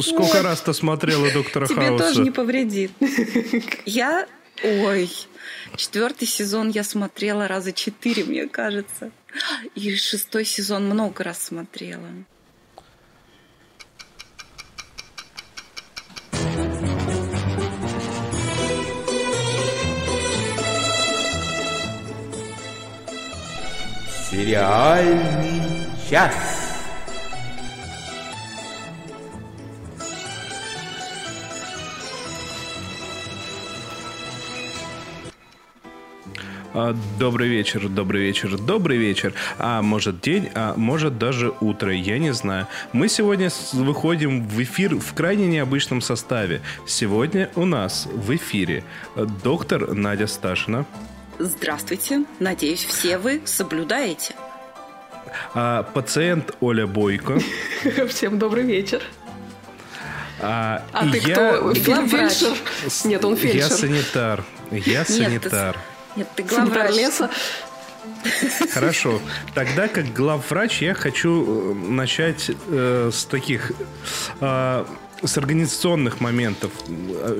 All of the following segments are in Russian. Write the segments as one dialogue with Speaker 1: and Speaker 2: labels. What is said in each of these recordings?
Speaker 1: Сколько раз ты смотрела «Доктора
Speaker 2: Тебе
Speaker 1: Хауса»?
Speaker 2: тоже не повредит. Я... Ой, четвертый сезон я смотрела раза четыре, мне кажется. И шестой сезон много раз смотрела.
Speaker 3: Сериальный час.
Speaker 1: Добрый вечер, добрый вечер, добрый вечер. А может день, а может даже утро, я не знаю. Мы сегодня выходим в эфир в крайне необычном составе. Сегодня у нас в эфире э, доктор Надя Сташина,
Speaker 2: Здравствуйте. Надеюсь, все вы соблюдаете.
Speaker 1: а, пациент Оля Бойко,
Speaker 4: Всем добрый вечер.
Speaker 1: а,
Speaker 4: А ты
Speaker 1: я,
Speaker 4: кто? Фельдшер? Нет, он
Speaker 1: я
Speaker 4: фельдшер.
Speaker 1: санитар, я санитар.
Speaker 2: Нет, ты
Speaker 4: Санитар
Speaker 2: главврач.
Speaker 4: леса.
Speaker 1: Хорошо. Тогда, как главврач, я хочу э, начать э, с таких э, с организационных моментов.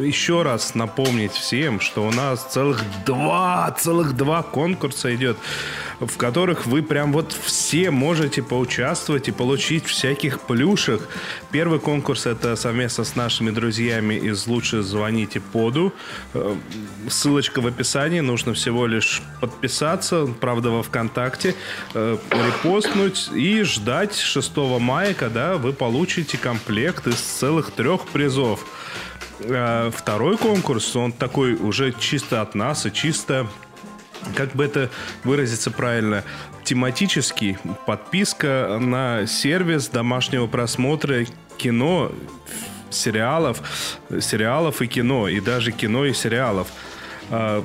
Speaker 1: Еще раз напомнить всем, что у нас целых два, целых два конкурса идет, в которых вы прям вот все можете поучаствовать и получить всяких плюшек. Первый конкурс это совместно с нашими друзьями из «Лучше звоните поду». Э, Ссылочка в описании. Нужно всего лишь подписаться, правда, во ВКонтакте, э, репостнуть и ждать 6 мая, когда вы получите комплект из целых трех призов. Э, Второй конкурс, он такой уже чисто от нас и чисто как бы это выразиться правильно, тематический, подписка на сервис домашнего просмотра кино, сериалов, сериалов и кино, и даже кино и сериалов. А,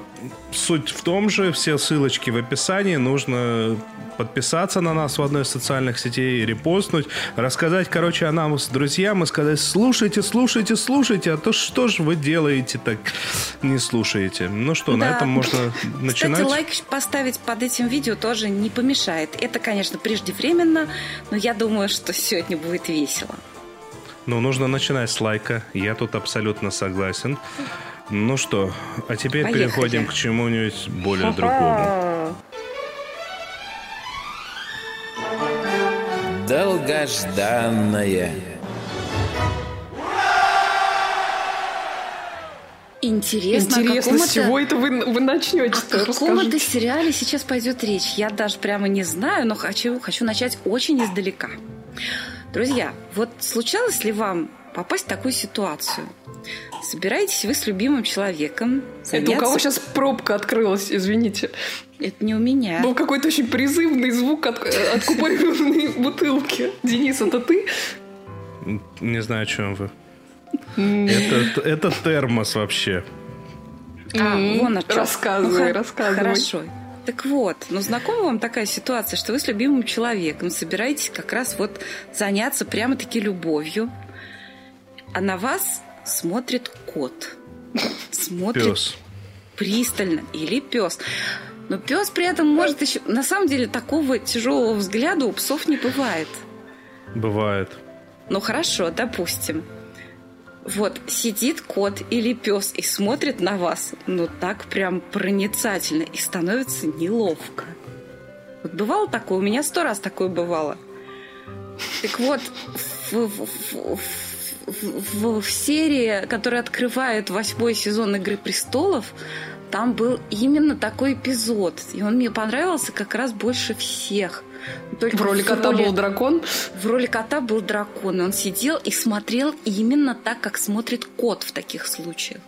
Speaker 1: Суть в том же, все ссылочки в описании, нужно подписаться на нас в одной из социальных сетей, репостнуть, рассказать, короче, о нам с друзьям и сказать, слушайте, слушайте, слушайте, а то что же вы делаете так, не слушаете. Ну что, на
Speaker 2: Да.
Speaker 1: этом можно начинать.
Speaker 2: Кстати, лайк поставить под этим видео тоже не помешает. Это, конечно, преждевременно, но я думаю, что сегодня будет весело.
Speaker 1: Ну, нужно начинать с лайка. Я тут абсолютно согласен. Ну что, а теперь
Speaker 2: Поехали.
Speaker 1: переходим к чему-нибудь более другому.
Speaker 3: Долгожданное.
Speaker 2: Интересно,
Speaker 4: Интересно, с чего
Speaker 2: это...
Speaker 4: вы, вы начнете-то?
Speaker 2: О каком это
Speaker 4: Расскажите.
Speaker 2: сериале сейчас пойдет речь? Я даже прямо не знаю, но хочу, хочу начать очень издалека. Друзья, вот случалось ли вам попасть в такую ситуацию? Собираетесь вы с любимым человеком
Speaker 4: Это у кого
Speaker 2: заняться-
Speaker 4: сейчас пробка открылась, извините.
Speaker 2: Это не у меня.
Speaker 4: Был какой-то очень призывный звук от, э, откупоренной бутылки. Денис, это ты?
Speaker 1: Не знаю, о чем вы. Это, это термос вообще.
Speaker 2: А, вон о
Speaker 4: рассказывай, рассказывай.
Speaker 2: Хорошо. Так вот, ну знакома вам такая ситуация, что вы с любимым человеком собираетесь как раз вот заняться прямо-таки любовью, а на вас смотрит кот. Смотрит
Speaker 1: Пес.
Speaker 2: пристально или пес. Но пес при этом может еще... На самом деле такого тяжелого взгляда у псов не бывает.
Speaker 1: Бывает.
Speaker 2: Ну хорошо, допустим. Вот сидит кот или пес и смотрит на вас, ну так прям проницательно, и становится неловко. Вот бывало такое? У меня сто раз такое бывало. Так вот, в, в- в- в- в серии, которая открывает восьмой сезон Игры престолов, там был именно такой эпизод. И он мне понравился как раз больше всех. Только
Speaker 4: В роли кота
Speaker 2: роли-
Speaker 4: был дракон.
Speaker 2: в роли кота был дракон, и он сидел и смотрел именно так, как смотрит кот в таких случаях.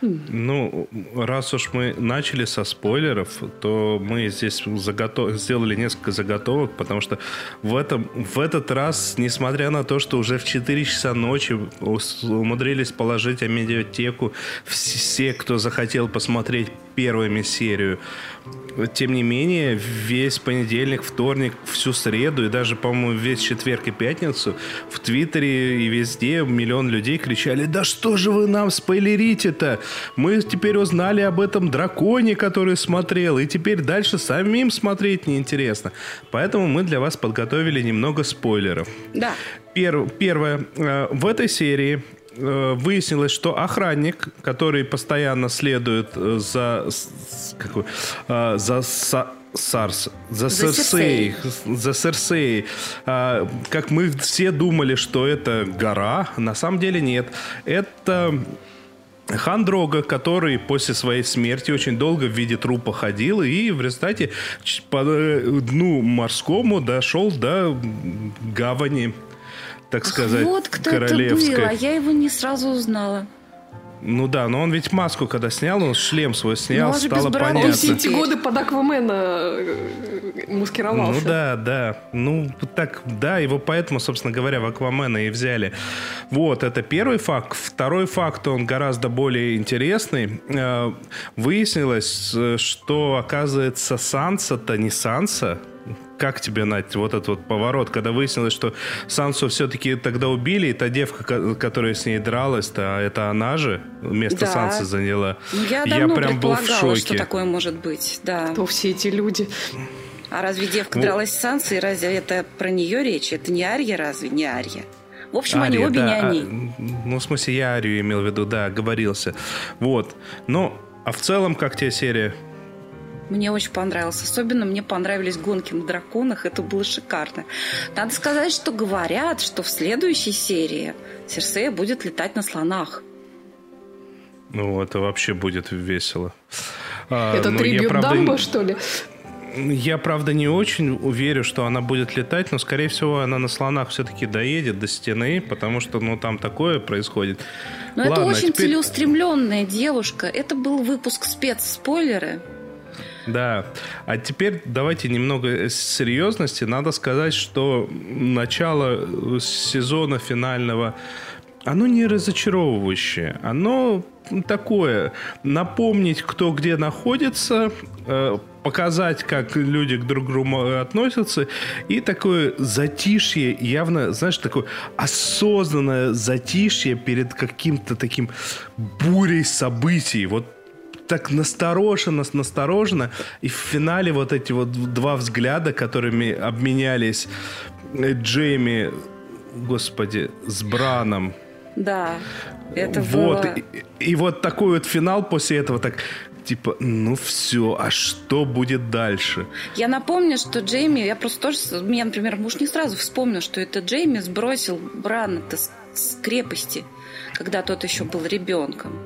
Speaker 1: Ну, раз уж мы начали со спойлеров, то мы здесь заготов... сделали несколько заготовок, потому что в, этом... в этот раз, несмотря на то, что уже в 4 часа ночи умудрились положить о медиатеку все, кто захотел посмотреть первыми серию, тем не менее, весь понедельник, вторник, всю среду и даже, по-моему, весь четверг и пятницу в Твиттере и везде миллион людей кричали, да что же вы нам спойлерите-то? Мы теперь узнали об этом драконе, который смотрел, и теперь дальше самим смотреть неинтересно. Поэтому мы для вас подготовили немного спойлеров.
Speaker 2: Да.
Speaker 1: Пер, первое. Э, в этой серии выяснилось, что охранник, который постоянно следует э, за какой, за Сарс, за, за Серсей, за Серсей. А, как мы все думали, что это гора, на самом деле нет. Это Хан Дрога, который после своей смерти очень долго в виде трупа ходил и в результате по дну морскому дошел до гавани так сказать,
Speaker 2: вот кто это был, а я его не сразу узнала.
Speaker 1: Ну да, но он ведь маску, когда снял, он шлем свой снял,
Speaker 4: ну,
Speaker 1: стало понятно.
Speaker 4: Он все эти годы под Аквамена э, маскировался.
Speaker 1: Ну да, да. Ну так, да, его поэтому, собственно говоря, в Аквамена и взяли. Вот, это первый факт. Второй факт, он гораздо более интересный. Э, выяснилось, э, что, оказывается, Санса-то не Санса, как тебе, Надь, вот этот вот поворот, когда выяснилось, что Сансу все-таки тогда убили, и та девка, которая с ней дралась-то, это она же место да. Сансы заняла.
Speaker 2: Ну, я давно я прям был в шоке. что такое может быть, да.
Speaker 4: Кто все эти люди?
Speaker 2: А разве девка ну, дралась с Сансой, разве это про нее речь? Это не Арья разве? Не Арья. В общем, Ария, они обе
Speaker 1: да,
Speaker 2: не они.
Speaker 1: А, ну, в смысле, я Арию имел в виду, да, говорился. Вот. Ну, а в целом, как тебе серия?
Speaker 2: Мне очень понравилось. Особенно мне понравились гонки на драконах. Это было шикарно. Надо сказать, что говорят, что в следующей серии Серсея будет летать на слонах.
Speaker 1: Ну, это вообще будет весело.
Speaker 4: А, это ну, трибют правда... Дамбо, что ли?
Speaker 1: Я, правда, не очень уверен, что она будет летать, но, скорее всего, она на слонах все-таки доедет до стены, потому что, ну, там такое происходит.
Speaker 2: Но Ладно, это очень теперь... целеустремленная девушка. Это был выпуск спецспойлеры.
Speaker 1: Да. А теперь давайте немного серьезности. Надо сказать, что начало сезона финального оно не разочаровывающее, оно такое, напомнить, кто где находится, э, показать, как люди к друг другу относятся, и такое затишье, явно, знаешь, такое осознанное затишье перед каким-то таким бурей событий. Вот так настороженно, настороженно. И в финале вот эти вот два взгляда, которыми обменялись э, Джейми, господи, с Браном.
Speaker 2: Да, это
Speaker 1: вот.
Speaker 2: было...
Speaker 1: И, и вот такой вот финал после этого, так типа, ну все, а что будет дальше?
Speaker 2: Я напомню, что Джейми, я просто тоже, меня, например, муж не сразу вспомнил, что это Джейми сбросил Брана-то с, с крепости, когда тот еще был ребенком.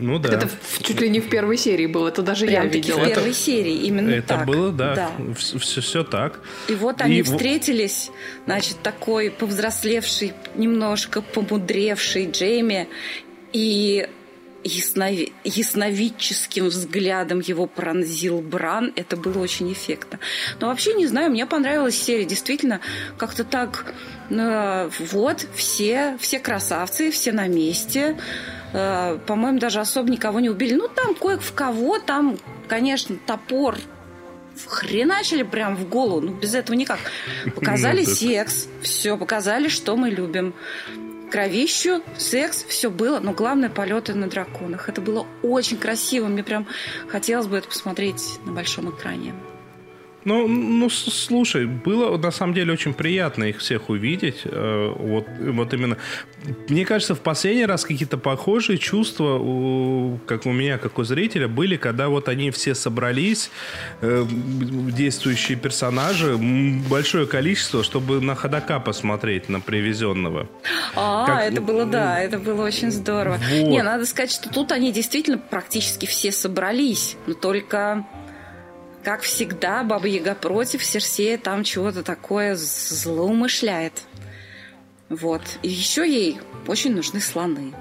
Speaker 1: Ну да.
Speaker 4: Это чуть ли не в первой серии было, это даже Прям я видела.
Speaker 2: в первой серии, именно
Speaker 1: это
Speaker 2: так.
Speaker 1: Это было, да, да. Все, все так.
Speaker 2: И вот они и встретились, значит, такой повзрослевший, немножко помудревший Джейми и яснови... ясновидческим взглядом его пронзил Бран. Это было очень эффектно. Но вообще, не знаю, мне понравилась серия. Действительно, как-то так... Э, вот, все, все красавцы, все на месте. Э, по-моему, даже особо никого не убили. Ну, там кое в кого, там, конечно, топор хреначили прям в голову. Ну, без этого никак. Показали секс, все, показали, что мы любим. Кровищу, секс, все было, но главное полеты на драконах. Это было очень красиво. Мне прям хотелось бы это посмотреть на большом экране.
Speaker 1: Ну, ну, слушай, было на самом деле очень приятно их всех увидеть. Э, вот, вот именно. Мне кажется, в последний раз какие-то похожие чувства, у, как у меня, как у зрителя, были, когда вот они все собрались, э, действующие персонажи, большое количество, чтобы на ходока посмотреть, на привезенного.
Speaker 2: А, как... это было, да, это было очень здорово. Вот. Не, надо сказать, что тут они действительно практически все собрались, но только как всегда, Баба Яга против, Серсея там чего-то такое злоумышляет. Вот. И еще ей очень нужны слоны.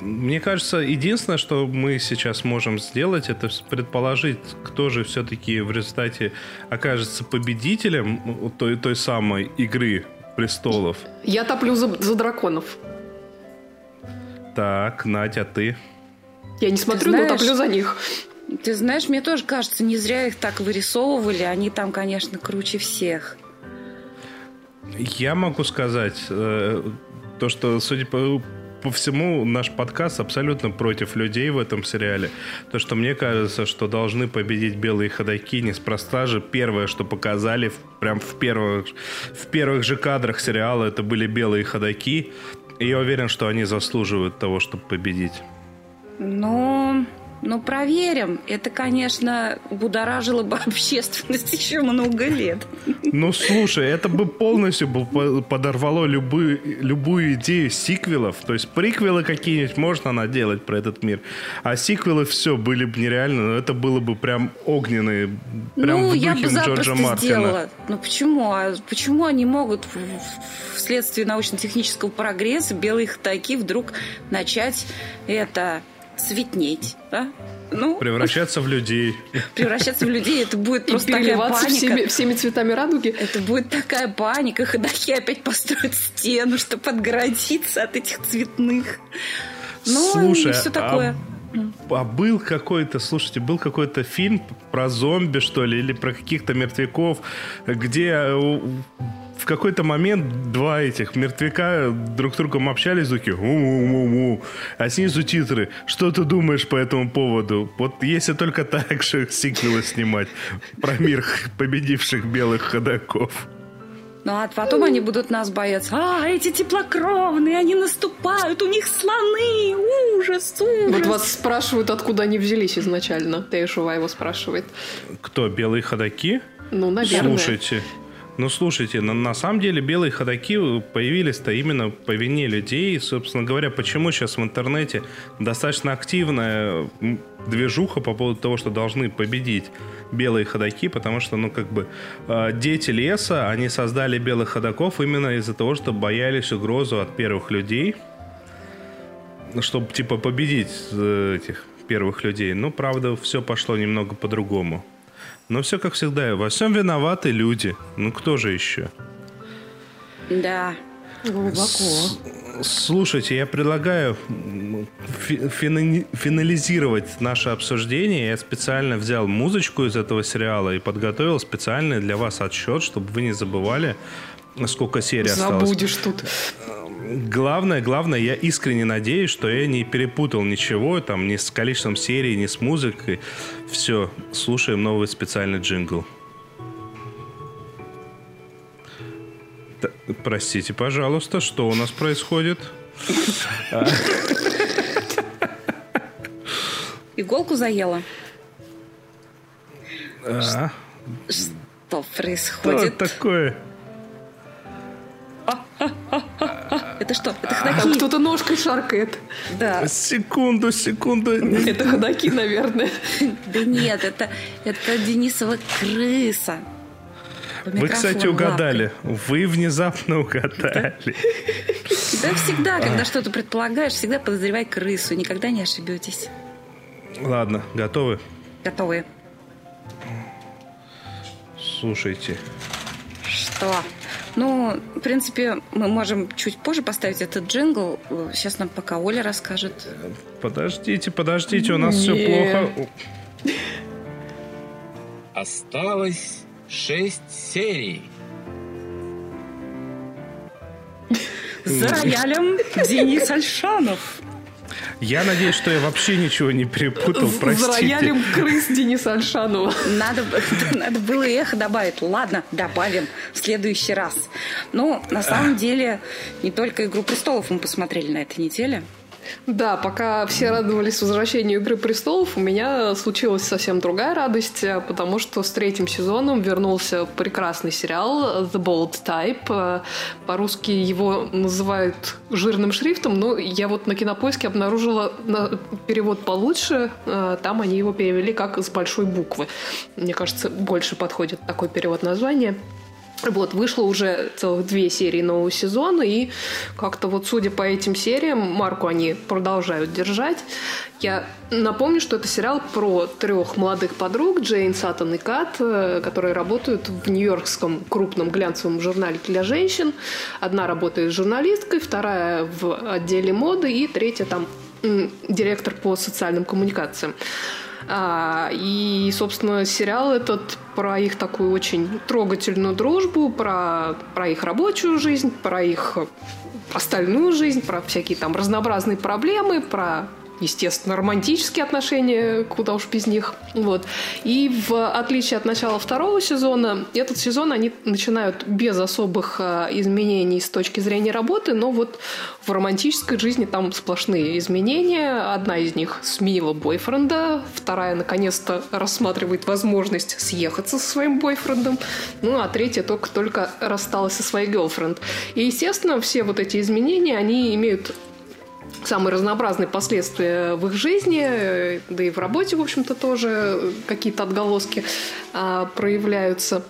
Speaker 1: Мне кажется, единственное, что мы сейчас можем сделать, это предположить, кто же все-таки в результате окажется победителем той, той самой игры престолов.
Speaker 4: Я топлю за, за драконов.
Speaker 1: Так, Надя, ты?
Speaker 4: Я не смотрю, знаешь, но топлю за них.
Speaker 2: Ты знаешь, мне тоже кажется, не зря их так вырисовывали. Они там, конечно, круче всех.
Speaker 1: Я могу сказать э, то, что, судя по, по всему, наш подкаст абсолютно против людей в этом сериале. То, что мне кажется, что должны победить белые ходаки неспроста же. Первое, что показали в, прям в первых, в первых же кадрах сериала, это были белые ходаки. И я уверен, что они заслуживают того, чтобы победить.
Speaker 2: Ну, ну, проверим. Это, конечно, будоражило бы общественность еще много лет.
Speaker 1: Ну, слушай, это бы полностью бы по- подорвало любую, любую идею сиквелов. То есть приквелы какие-нибудь можно наделать про этот мир. А сиквелы все были бы нереально. Но это было бы прям огненные. Прям
Speaker 2: ну,
Speaker 1: в
Speaker 2: я
Speaker 1: духе
Speaker 2: бы запросто
Speaker 1: Джорджа Мартина.
Speaker 2: сделала. Ну, почему? А почему они могут вследствие научно-технического прогресса белые ходаки вдруг начать это светнеть, да? Ну,
Speaker 1: Превращаться в людей.
Speaker 2: превращаться в людей, это будет
Speaker 4: И
Speaker 2: просто такая паника.
Speaker 4: всеми, всеми цветами радуги.
Speaker 2: Это будет такая паника, ходаки опять построят стену, чтобы отгородиться от этих цветных. Ну,
Speaker 1: Слушай,
Speaker 2: и все такое.
Speaker 1: А был какой-то, слушайте, был какой-то фильм про зомби, что ли, или про каких-то мертвяков, где в какой-то момент два этих мертвяка друг с другом общались, такие «У-у-у-у», а снизу титры «Что ты думаешь по этому поводу?» Вот если только так же сиквелы снимать про мир победивших белых ходаков.
Speaker 2: Ну, а потом они будут нас бояться. А, эти теплокровные, они наступают, у них слоны, ужас, ужас.
Speaker 4: Вот вас спрашивают, откуда они взялись изначально. Тейшува его спрашивает.
Speaker 1: Кто, белые ходаки?
Speaker 4: Ну, наверное.
Speaker 1: Слушайте, ну слушайте, на, на самом деле белые ходаки появились-то именно по вине людей. Собственно говоря, почему сейчас в интернете достаточно активная м, движуха по поводу того, что должны победить белые ходаки, потому что, ну, как бы, э, дети леса, они создали белых ходаков именно из-за того, что боялись угрозу от первых людей, чтобы, типа, победить э, этих первых людей. Ну, правда, все пошло немного по-другому. Но все как всегда, во всем виноваты люди. Ну кто же еще?
Speaker 2: Да.
Speaker 4: Глубоко.
Speaker 1: Слушайте, я предлагаю фи- финализировать наше обсуждение. Я специально взял музычку из этого сериала и подготовил специальный для вас отсчет, чтобы вы не забывали, сколько серий осталось.
Speaker 4: Забудешь тут.
Speaker 1: Главное, главное, я искренне надеюсь, что я не перепутал ничего, там, ни с количеством серий, ни с музыкой. Все, слушаем новый специальный джингл. Т- Простите, пожалуйста, что у нас происходит?
Speaker 2: Иголку заела.
Speaker 1: А,
Speaker 2: Что
Speaker 1: что
Speaker 2: происходит?
Speaker 1: такое?
Speaker 2: Это что? Это
Speaker 4: Там
Speaker 2: ходаки?
Speaker 4: кто-то ножкой шаркает.
Speaker 2: Да.
Speaker 1: Секунду, секунду.
Speaker 4: Это ходаки, наверное.
Speaker 2: Да нет, это, это Денисова крыса.
Speaker 1: Вы, кстати, угадали. Вы внезапно угадали.
Speaker 2: Да всегда, когда что-то предполагаешь, всегда подозревай крысу. Никогда не ошибетесь.
Speaker 1: Ладно, готовы?
Speaker 2: Готовы?
Speaker 1: Слушайте.
Speaker 2: Что? Ну, в принципе, мы можем чуть позже поставить этот джингл. Сейчас нам пока Оля расскажет.
Speaker 1: Подождите, подождите, у нас все
Speaker 4: Не.
Speaker 1: плохо.
Speaker 3: Осталось шесть серий.
Speaker 2: За роялем Денис Альшанов.
Speaker 1: Я надеюсь, что я вообще ничего не перепутал,
Speaker 4: За
Speaker 1: простите.
Speaker 4: роялем крыс Дениса Альшанова.
Speaker 2: Надо, надо было эхо добавить. Ладно, добавим в следующий раз. Ну, на самом деле, не только «Игру престолов» мы посмотрели на этой неделе.
Speaker 4: Да, пока все радовались возвращению «Игры престолов», у меня случилась совсем другая радость, э, потому что с третьим сезоном вернулся прекрасный сериал «The Bold Type». Э, По-русски его называют жирным шрифтом, но я вот на Кинопоиске обнаружила на- перевод получше. Э, Там они его перевели как «с большой буквы». Мне кажется, больше подходит такой перевод названия. Вот, вышло уже целых две серии нового сезона, и как-то вот судя по этим сериям, марку они продолжают держать. Я напомню, что это сериал про трех молодых подруг, Джейн, Саттон и Кат, э, которые работают в нью-йоркском крупном глянцевом журнале для женщин. Одна работает журналисткой, вторая в отделе моды, и третья там директор по социальным коммуникациям. А, и, собственно, сериал этот про их такую очень трогательную дружбу, про, про их рабочую жизнь, про их остальную жизнь, про всякие там разнообразные проблемы, про естественно, романтические отношения, куда уж без них. Вот. И в отличие от начала второго сезона, этот сезон они начинают без особых э, изменений с точки зрения работы, но вот в романтической жизни там сплошные изменения. Одна из них сменила бойфренда, вторая наконец-то рассматривает возможность съехаться со своим бойфрендом, ну а третья только-только рассталась со своей гелфренд. И, естественно, все вот эти изменения, они имеют самые разнообразные последствия в их жизни, да и в работе, в общем-то, тоже какие-то отголоски а, проявляются.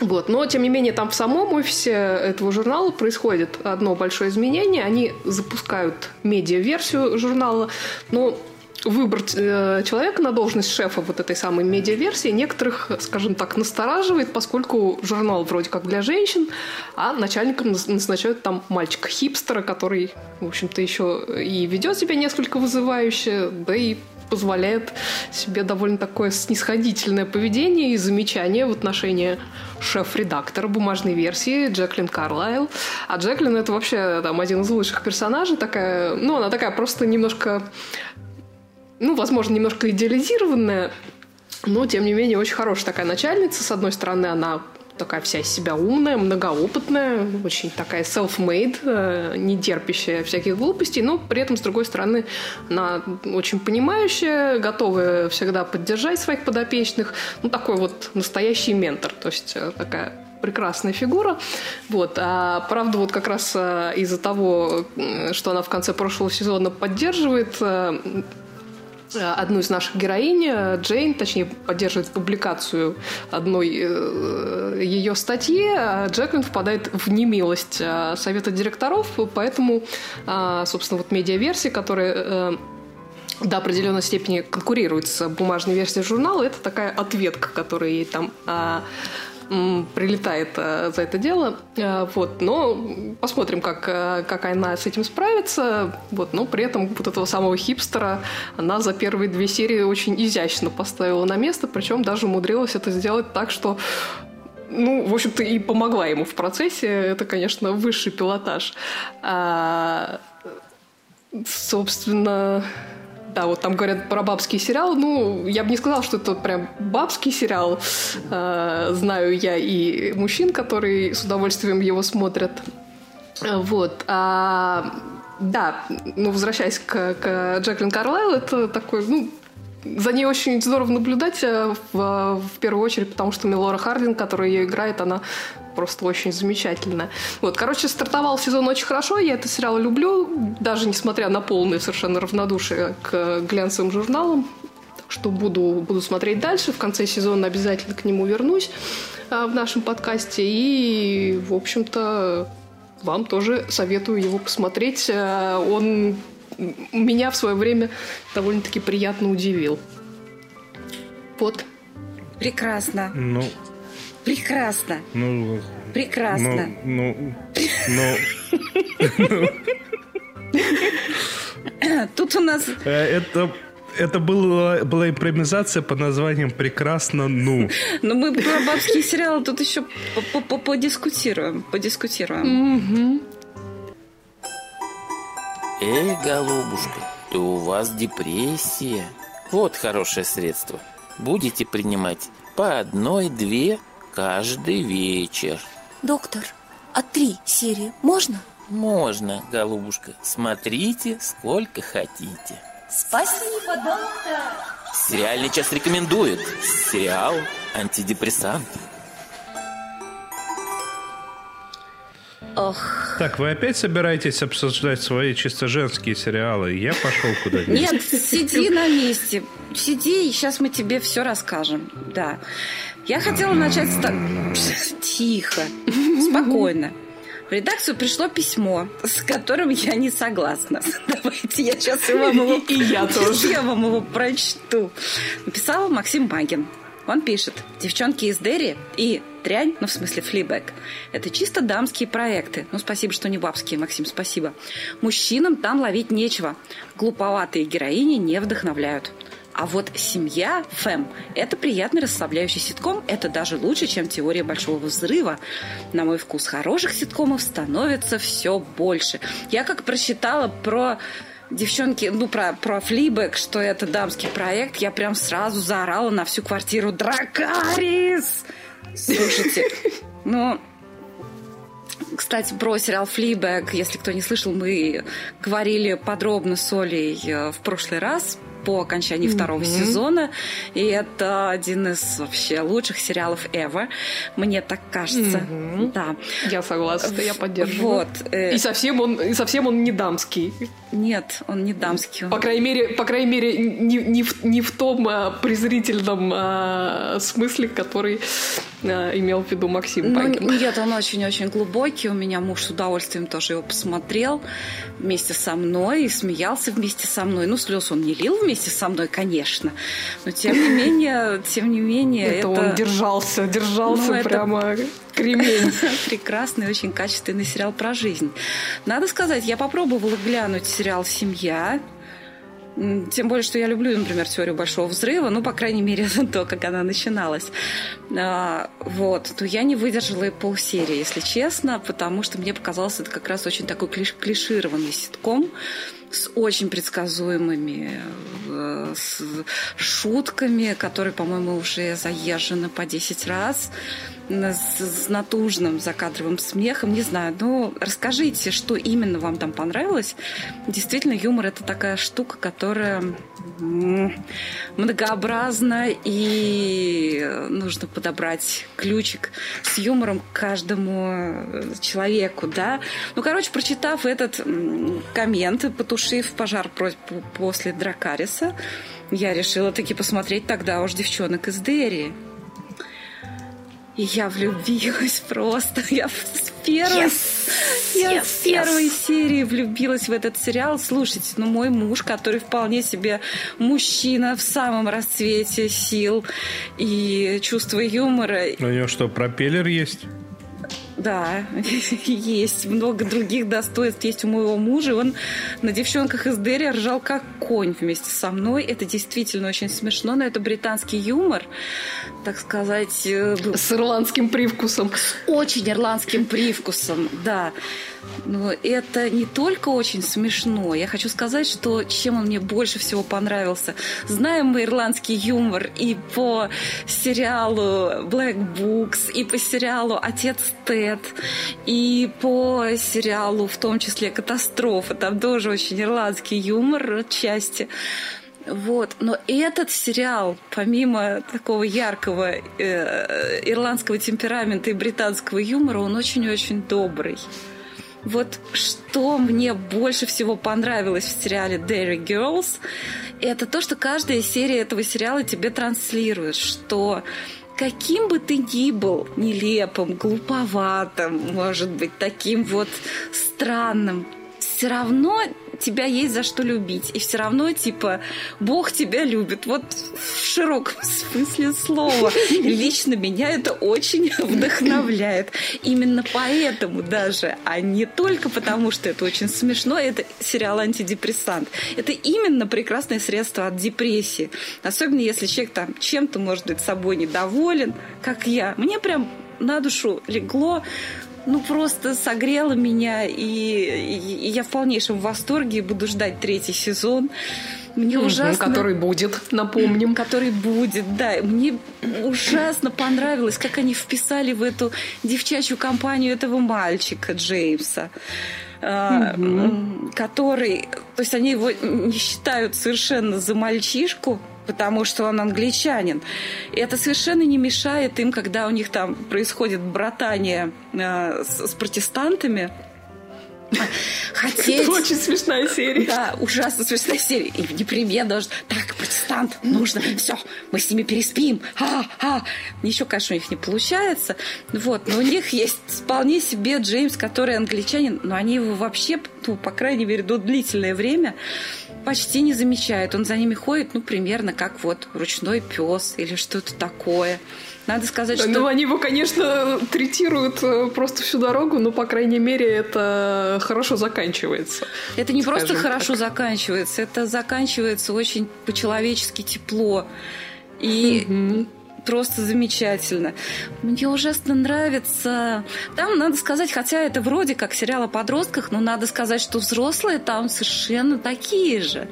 Speaker 4: Вот. Но, тем не менее, там в самом офисе этого журнала происходит одно большое изменение. Они запускают медиа-версию журнала, но выбор э, человека на должность шефа вот этой самой медиаверсии некоторых, скажем так, настораживает, поскольку журнал вроде как для женщин, а начальником назначают там мальчика-хипстера, который, в общем-то, еще и ведет себя несколько вызывающе, да и позволяет себе довольно такое снисходительное поведение и замечание в отношении шеф-редактора бумажной версии Джеклин Карлайл. А Джеклин это вообще там один из лучших персонажей, такая, ну, она такая просто немножко ну, возможно, немножко идеализированная, но, тем не менее, очень хорошая такая начальница. С одной стороны, она такая вся из себя умная, многоопытная, очень такая self-made, э, не терпящая всяких глупостей, но при этом, с другой стороны, она очень понимающая, готовая всегда поддержать своих подопечных. Ну, такой вот настоящий ментор, то есть э, такая прекрасная фигура. Вот. А правда, вот как раз э, из-за того, что она в конце прошлого сезона поддерживает одну из наших героинь, э, Джейн, точнее, поддерживает публикацию одной э, ее статьи, а Джеклин впадает в немилость совета директоров, поэтому, собственно, вот медиаверсия, которая до определенной степени конкурирует с бумажной версией журнала, это такая ответка, которая ей там прилетает э, за это дело. Э, вот, но посмотрим, как, э, как она с этим справится. Вот, но при этом вот этого самого хипстера она за первые две серии очень изящно поставила на место, причем даже умудрилась это сделать так, что ну, в общем-то, и помогла ему в процессе. Это, конечно, высший пилотаж. А, собственно, да, вот там говорят про бабский сериал. Ну, я бы не сказала, что это прям бабский сериал. Э, знаю я и мужчин, которые с удовольствием его смотрят. Вот. А, да, ну, возвращаясь к, к Джеклин Карлайл, это такой, ну, за ней очень здорово наблюдать, э, в, в первую очередь, потому что Милора Хардин, которая ее играет, она просто очень замечательная. Вот, короче, стартовал сезон очень хорошо, я этот сериал люблю, даже несмотря на полное совершенно равнодушие к глянцевым журналам. Так что буду, буду смотреть дальше, в конце сезона обязательно к нему вернусь а, в нашем подкасте. И, в общем-то, вам тоже советую его посмотреть. А, он меня в свое время довольно-таки приятно удивил. Вот.
Speaker 2: Прекрасно.
Speaker 1: Ну,
Speaker 2: Прекрасно.
Speaker 1: Ну,
Speaker 2: Прекрасно.
Speaker 1: Ну, ну, ну.
Speaker 2: Тут у нас...
Speaker 1: Э, это это была, была импровизация под названием «Прекрасно, ну».
Speaker 2: Но мы про бабские сериалы тут еще подискутируем. Подискутируем.
Speaker 3: Эй, голубушка, то у вас депрессия. Вот хорошее средство. Будете принимать по одной-две каждый вечер.
Speaker 5: Доктор, а три серии можно?
Speaker 3: Можно, голубушка. Смотрите, сколько хотите.
Speaker 5: Спасибо, доктор.
Speaker 3: Сериальный час рекомендует. Сериал «Антидепрессант».
Speaker 2: Ох.
Speaker 1: Так, вы опять собираетесь обсуждать свои чисто женские сериалы? Я пошел куда-нибудь.
Speaker 2: Нет, сиди на месте. Сиди, и сейчас мы тебе все расскажем. Да. Я хотела начать с... Тихо, спокойно. В редакцию пришло письмо, с которым я не согласна. Давайте я сейчас вам его...
Speaker 4: И я тоже.
Speaker 2: Я вам его прочту. Написал Максим Магин. Он пишет, девчонки из Дерри и Трянь, ну в смысле флибэк, это чисто дамские проекты. Ну спасибо, что не бабские, Максим, спасибо. Мужчинам там ловить нечего. Глуповатые героини не вдохновляют. А вот «Семья» Фэм – это приятный расслабляющий ситком. Это даже лучше, чем «Теория большого взрыва». На мой вкус хороших ситкомов становится все больше. Я как прочитала про девчонки, ну, про, про флибэк, что это дамский проект, я прям сразу заорала на всю квартиру «Дракарис!» Слушайте, ну, кстати, про сериал «Флибэк», если кто не слышал, мы говорили подробно с Олей э, в прошлый раз по окончании mm-hmm. второго сезона. И это один из вообще лучших сериалов ever. Мне так кажется. Mm-hmm. Да.
Speaker 4: Я согласна, я поддерживаю. Вот. Э, и совсем он, и совсем он не дамский.
Speaker 2: Нет, он не дамский.
Speaker 4: По крайней мере, по крайней мере, не, не, в, не в том а, презрительном а, смысле, который а, имел в виду Максим
Speaker 2: ну, Нет, он очень-очень глубокий. У меня муж с удовольствием тоже его посмотрел вместе со мной и смеялся вместе со мной. Ну, слез он не лил вместе со мной, конечно. Но тем не менее, тем не менее...
Speaker 4: Это, это... он держался, держался ну, прямо... Это кремень.
Speaker 2: Прекрасный, очень качественный сериал про жизнь. Надо сказать, я попробовала глянуть сериал «Семья». Тем более, что я люблю, например, теорию большого взрыва, ну, по крайней мере, то, как она начиналась. А, вот. Но я не выдержала и полсерии, если честно, потому что мне показалось, это как раз очень такой клиш клишированный ситком с очень предсказуемыми э, с шутками, которые, по-моему, уже заезжены по 10 раз с, натужным закадровым смехом, не знаю. Но расскажите, что именно вам там понравилось. Действительно, юмор это такая штука, которая многообразна и нужно подобрать ключик с юмором каждому человеку, да. Ну, короче, прочитав этот коммент, потушив пожар после Дракариса, я решила таки посмотреть тогда уж девчонок из Дерри. И я влюбилась просто. Я с первой, yes! я yes, с первой yes. серии влюбилась в этот сериал. Слушайте, ну мой муж, который вполне себе мужчина в самом расцвете сил и чувства юмора.
Speaker 1: У него что, пропеллер есть?
Speaker 2: Да, есть много других достоинств есть у моего мужа. Он на девчонках из Дерри ржал как конь вместе со мной. Это действительно очень смешно, но это британский юмор, так сказать... Э,
Speaker 4: С ирландским привкусом.
Speaker 2: С очень ирландским привкусом, да. Но это не только очень смешно. Я хочу сказать, что чем он мне больше всего понравился. Знаем мы ирландский юмор и по сериалу Black Books, и по сериалу Отец Тед, и по сериалу в том числе Катастрофа. Там тоже очень ирландский юмор отчасти. Вот. Но этот сериал, помимо такого яркого э, ирландского темперамента и британского юмора, он очень-очень добрый. Вот что мне больше всего понравилось в сериале Dairy Girls, это то, что каждая серия этого сериала тебе транслирует, что каким бы ты ни был нелепым, глуповатым, может быть, таким вот странным, все равно тебя есть за что любить. И все равно, типа, Бог тебя любит. Вот в широком смысле слова. Лично меня это очень вдохновляет. Именно поэтому даже, а не только потому, что это очень смешно, это сериал антидепрессант. Это именно прекрасное средство от депрессии. Особенно если человек там чем-то, может быть, собой недоволен, как я. Мне прям на душу легло ну, просто согрела меня, и, и, я в полнейшем восторге буду ждать третий сезон.
Speaker 4: Мне ужасно... Который будет, напомним.
Speaker 2: Который будет, да. Мне ужасно понравилось, как они вписали в эту девчачью компанию этого мальчика Джеймса. Mm-hmm. который, то есть они его не считают совершенно за мальчишку, потому что он англичанин. И это совершенно не мешает им, когда у них там происходит братание э, с, с протестантами,
Speaker 4: Хотеть... Это очень смешная серия.
Speaker 2: Да, ужасно смешная серия. И непременно должен... Так, протестант, нужно... Все, мы с ними переспим. А, а. Еще, конечно, у них не получается. Вот, но у них есть вполне себе Джеймс, который англичанин, но они его вообще, ну, по крайней мере, до длительное время почти не замечают. Он за ними ходит, ну, примерно как вот ручной пес или что-то такое.
Speaker 6: Надо сказать, что...
Speaker 4: Ну, они его, конечно, третируют э, просто всю дорогу, но, по крайней мере, это хорошо заканчивается.
Speaker 6: Это не просто хорошо заканчивается, это заканчивается очень по-человечески тепло. И угу просто замечательно. Мне ужасно нравится. Там, надо сказать, хотя это вроде как сериал о подростках, но надо сказать, что взрослые там совершенно такие же,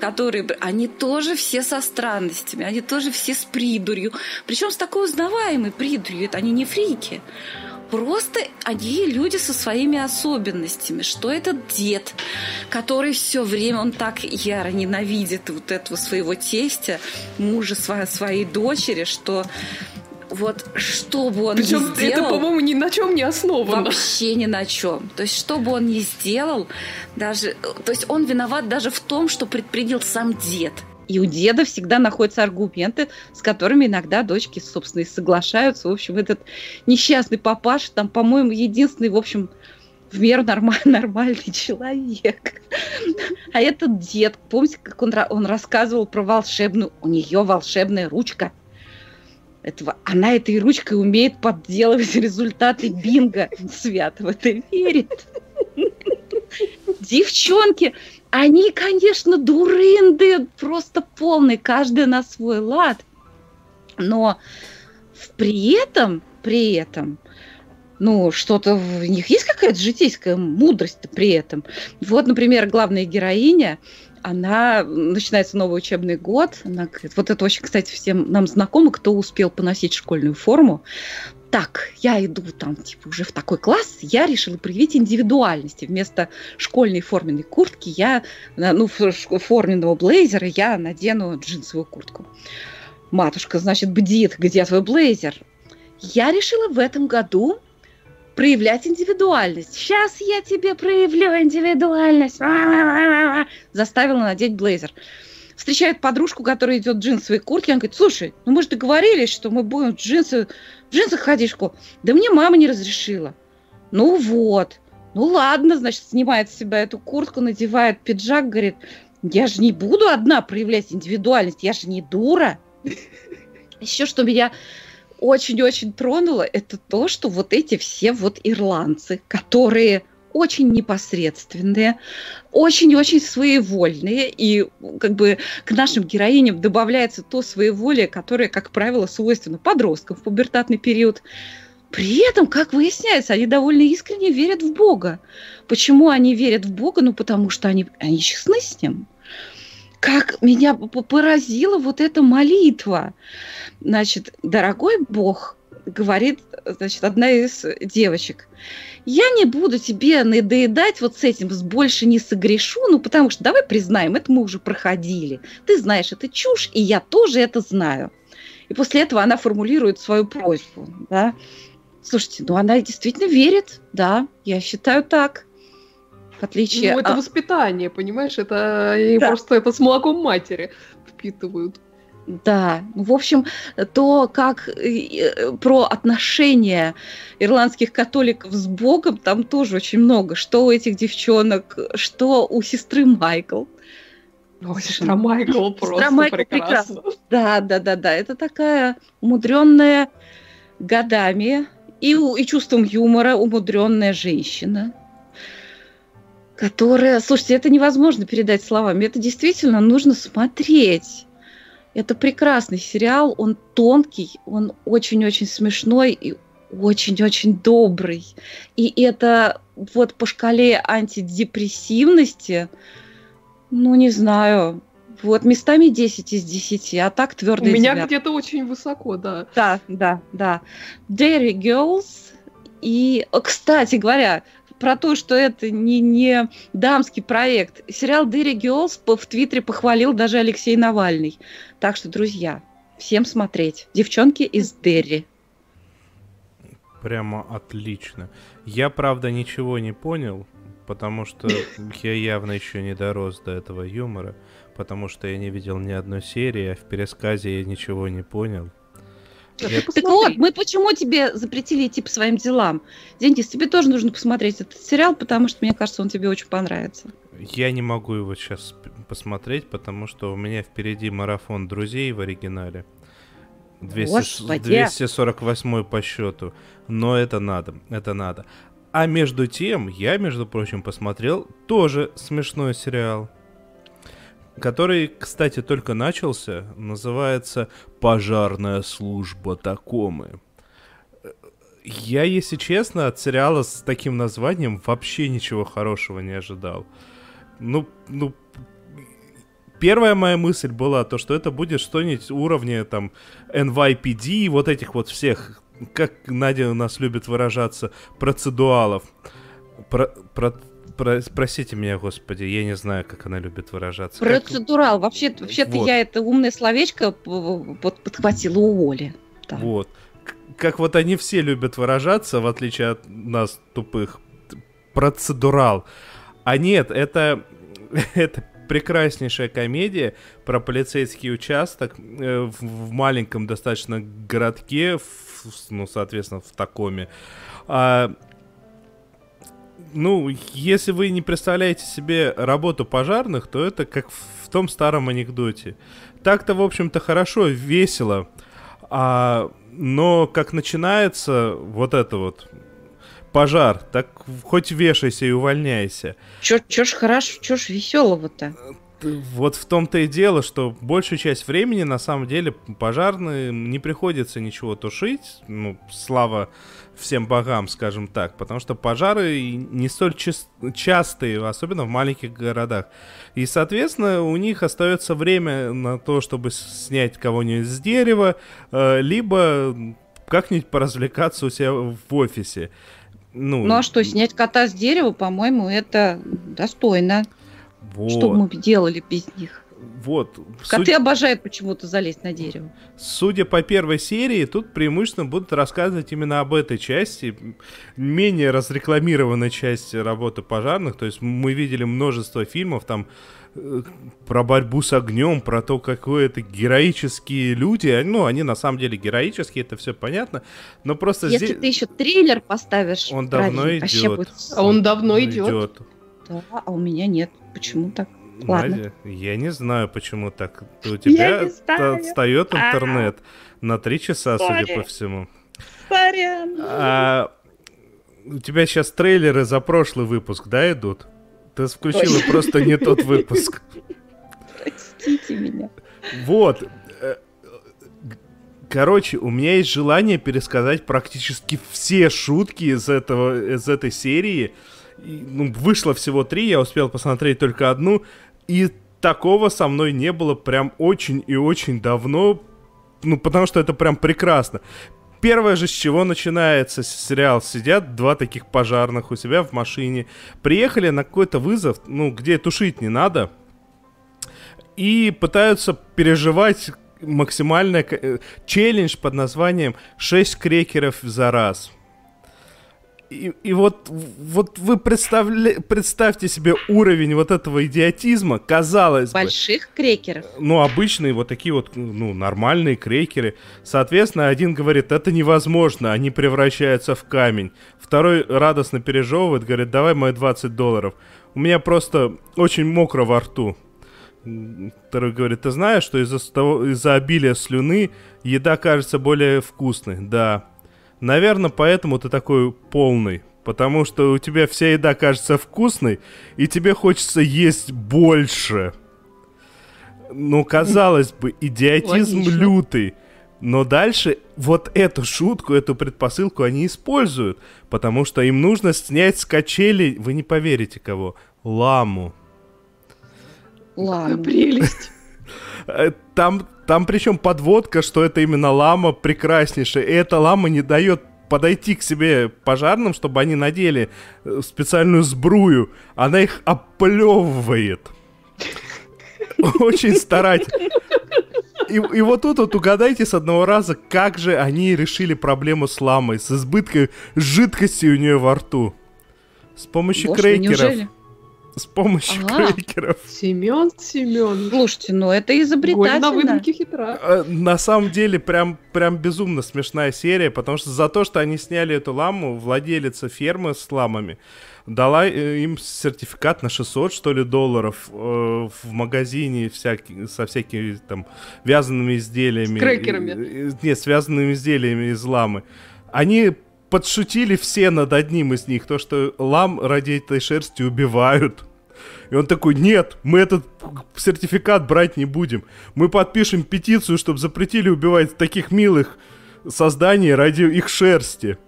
Speaker 6: которые... Они тоже все со странностями, они тоже все с придурью. Причем с такой узнаваемой придурью. Это они не фрики. Просто они люди со своими особенностями. Что этот дед, который все время, он так яро ненавидит вот этого своего тестя, мужа своей, своей дочери, что вот что бы он Причем ни сделал...
Speaker 4: это, по-моему, ни на чем не основано.
Speaker 6: Вообще ни на чем. То есть, что бы он ни сделал, даже... То есть, он виноват даже в том, что предпринял сам дед.
Speaker 2: И у деда всегда находятся аргументы, с которыми иногда дочки, собственно, и соглашаются. В общем, этот несчастный папаш, там, по-моему, единственный, в общем, в меру нормаль, нормальный человек. А этот дед, помните, как он, он рассказывал про волшебную, у нее волшебная ручка. Этого, она этой ручкой умеет подделывать результаты бинго. Свят в это верит. Девчонки, они, конечно, дурынды просто полные, каждый на свой лад. Но при этом, при этом, ну, что-то в них есть какая-то житейская мудрость при этом. Вот, например, главная героиня, она, начинается новый учебный год, она говорит, вот это очень, кстати, всем нам знакомо, кто успел поносить школьную форму, так, я иду там, типа, уже в такой класс, я решила проявить индивидуальность. вместо школьной форменной куртки я, ну, форменного блейзера я надену джинсовую куртку. Матушка, значит, бдит, где твой блейзер? Я решила в этом году проявлять индивидуальность. Сейчас я тебе проявлю индивидуальность. Заставила надеть блейзер встречает подружку, которая идет в джинсовой куртке, она говорит, слушай, ну мы же договорились, что мы будем в, джинсы, в джинсах ходить в школу. Да мне мама не разрешила. Ну вот. Ну ладно, значит, снимает с себя эту куртку, надевает пиджак, говорит, я же не буду одна проявлять индивидуальность, я же не дура. Еще что меня очень-очень тронуло, это то, что вот эти все вот ирландцы, которые очень непосредственные, очень-очень своевольные, и как бы к нашим героиням добавляется то своеволие, которое, как правило, свойственно подросткам в пубертатный период. При этом, как выясняется, они довольно искренне верят в Бога. Почему они верят в Бога? Ну, потому что они, они честны с Ним. Как меня поразила вот эта молитва. Значит, дорогой Бог, говорит, значит, одна из девочек – я не буду тебе надоедать вот с этим, больше не согрешу, ну, потому что, давай признаем, это мы уже проходили. Ты знаешь, это чушь, и я тоже это знаю. И после этого она формулирует свою просьбу, да. Слушайте, ну она действительно верит, да, я считаю так. В отличие
Speaker 4: Ну, это от... воспитание, понимаешь? Это да. просто это с молоком матери впитывают.
Speaker 2: Да, в общем, то, как э, про отношения ирландских католиков с Богом, там тоже очень много. Что у этих девчонок, что у сестры Майкл.
Speaker 4: Сестра Майкл просто сестра Майкл прекрасно. прекрасно.
Speaker 2: Да, да, да, да. Это такая умудренная годами и, и чувством юмора умудренная женщина которая, слушайте, это невозможно передать словами, это действительно нужно смотреть. Это прекрасный сериал, он тонкий, он очень-очень смешной и очень-очень добрый. И это вот по шкале антидепрессивности, ну, не знаю, вот местами 10 из 10, а так твердо. У
Speaker 4: меня где-то очень высоко, да.
Speaker 2: Да, да, да. Dairy Girls. И, кстати говоря, про то, что это не, не дамский проект. Сериал Dairy Girls в Твиттере похвалил даже Алексей Навальный. Так что, друзья, всем смотреть. Девчонки из Дерри.
Speaker 1: Прямо отлично. Я, правда, ничего не понял, потому что я явно еще не дорос до этого юмора, потому что я не видел ни одной серии, а в пересказе я ничего не понял.
Speaker 2: Так вот, мы почему тебе запретили идти по своим делам? Денис, тебе тоже нужно посмотреть этот сериал, потому что, мне кажется, он тебе очень понравится.
Speaker 1: Я не могу его сейчас посмотреть, потому что у меня впереди марафон друзей в оригинале. 200
Speaker 7: Господи.
Speaker 1: 248 по счету. Но это надо, это надо. А между тем, я, между прочим, посмотрел тоже смешной сериал, который, кстати, только начался, называется «Пожарная служба Такомы». Я, если честно, от сериала с таким названием вообще ничего хорошего не ожидал. Ну, ну, первая моя мысль была то, что это будет что-нибудь уровня там NYPD, вот этих вот всех, как Надя у нас любит выражаться, процедуалов. Про, про, про- простите меня, господи, я не знаю, как она любит выражаться. Как-
Speaker 7: Процедурал. Вообще, вообще-то
Speaker 1: Вот.
Speaker 7: я это умное словечко подхватила у Оли. Да.
Speaker 1: Вот. Как вот они все любят выражаться, в отличие от нас, тупых. Процедурал. А нет, это, это прекраснейшая комедия про полицейский участок э, в, в маленьком достаточно городке, в- ну, соответственно, в Такоме. А, ну, если вы не представляете себе работу пожарных, то это как в том старом анекдоте. Так-то, в общем-то, хорошо, весело. А, но как начинается вот это вот пожар, так хоть вешайся и увольняйся.
Speaker 7: Чё, чё ж хорошо, чё ж веселого-то?
Speaker 1: Вот в том-то и дело, что большую часть времени на самом деле пожарным не приходится ничего тушить, ну, слава всем богам, скажем так, потому что пожары не столь чис- частые, особенно в маленьких городах. И, соответственно, у них остается время на то, чтобы снять кого-нибудь с дерева, э, либо как-нибудь поразвлекаться у себя в офисе. Ну,
Speaker 7: Ну а что, снять кота с дерева, по-моему, это достойно.
Speaker 1: вот,
Speaker 7: Что бы мы делали без них?
Speaker 1: Вот.
Speaker 7: Коты
Speaker 1: Суть-
Speaker 7: обожают почему-то залезть на дерево.
Speaker 1: Судя по первой серии, тут преимущественно будут рассказывать именно об этой части, менее разрекламированной части работы пожарных. То есть мы видели множество фильмов там э, про борьбу с огнем, про то, какое это героические люди. А, Ну, они на самом деле героические, это все понятно. Но просто
Speaker 7: Если
Speaker 1: здесь
Speaker 7: ты еще триллер поставишь,
Speaker 1: Он давно идет.
Speaker 7: будет-
Speaker 4: А он давно идет.
Speaker 7: Да, а у меня нет. Почему так? Ладно.
Speaker 1: Надя, я не знаю, почему так. У тебя отстает
Speaker 7: А.
Speaker 1: интернет на три часа, судя
Speaker 7: Сори.
Speaker 1: по всему.
Speaker 7: Сорян.
Speaker 1: А, у тебя сейчас трейлеры за прошлый выпуск, да, идут? Ты включила
Speaker 7: Точно.
Speaker 1: просто не тот выпуск.
Speaker 7: Простите меня.
Speaker 1: Вот. э, Короче, у меня есть желание пересказать практически все шутки из, этого, из этой серии. Ну, вышло всего три, я успел посмотреть только одну. И такого со мной не было прям очень и очень давно. Ну, потому что это прям прекрасно. Первое же, с чего начинается сериал. Сидят два таких пожарных у себя в машине. Приехали на какой-то вызов, ну, где тушить не надо. И пытаются переживать максимальный э, челлендж под названием «6 крекеров за раз». И, и вот, вот вы представля... представьте себе уровень вот этого идиотизма, казалось бы.
Speaker 7: Больших крекеров.
Speaker 1: Ну, обычные вот такие вот, ну, нормальные крекеры. Соответственно, один говорит, это невозможно, они превращаются в камень. Второй радостно пережевывает, говорит, давай мои 20 долларов. У меня просто очень мокро во рту. Второй говорит, ты знаешь, что из-за того- из-за обилия слюны еда кажется более вкусной? Да. Наверное, поэтому ты такой полный. Потому что у тебя вся еда кажется вкусной, и тебе хочется есть больше. Ну, казалось бы, идиотизм
Speaker 4: Логично.
Speaker 1: лютый. Но дальше вот эту шутку, эту предпосылку они используют, потому что им нужно снять с качелей, вы не поверите кого, ламу.
Speaker 4: Какая
Speaker 7: Ладно.
Speaker 4: прелесть.
Speaker 1: Э, Там, там причем подводка, что это именно лама прекраснейшая. И эта лама не дает подойти к себе пожарным, чтобы они надели э, специальную сбрую. Она их оплевывает. Очень старательно. И, и вот тут вот угадайте с одного раза, как же они решили проблему с ламой, с избытком жидкости у нее во рту. С помощью
Speaker 7: Боже,
Speaker 1: крекеров.
Speaker 7: неужели?
Speaker 1: С помощью
Speaker 7: Ага.
Speaker 1: крекеров.
Speaker 4: Семен, Семен.
Speaker 7: Слушайте, ну это
Speaker 4: Голь на
Speaker 7: изобретательно.
Speaker 4: выдумке хитра.
Speaker 1: На самом деле, прям, прям безумно смешная серия, потому что за то, что они сняли эту ламу, владелица фермы с ламами дала э, им сертификат на 600, что ли, долларов э, в магазине всякий, со всякими там вязаными изделиями.
Speaker 4: С крекерами.
Speaker 1: Нет, связанными изделиями из ламы. Они подшутили все над одним из них, то, что лам ради этой шерсти убивают. И он такой, нет, мы этот сертификат брать не будем. Мы подпишем петицию, чтобы запретили убивать таких милых созданий ради их шерсти.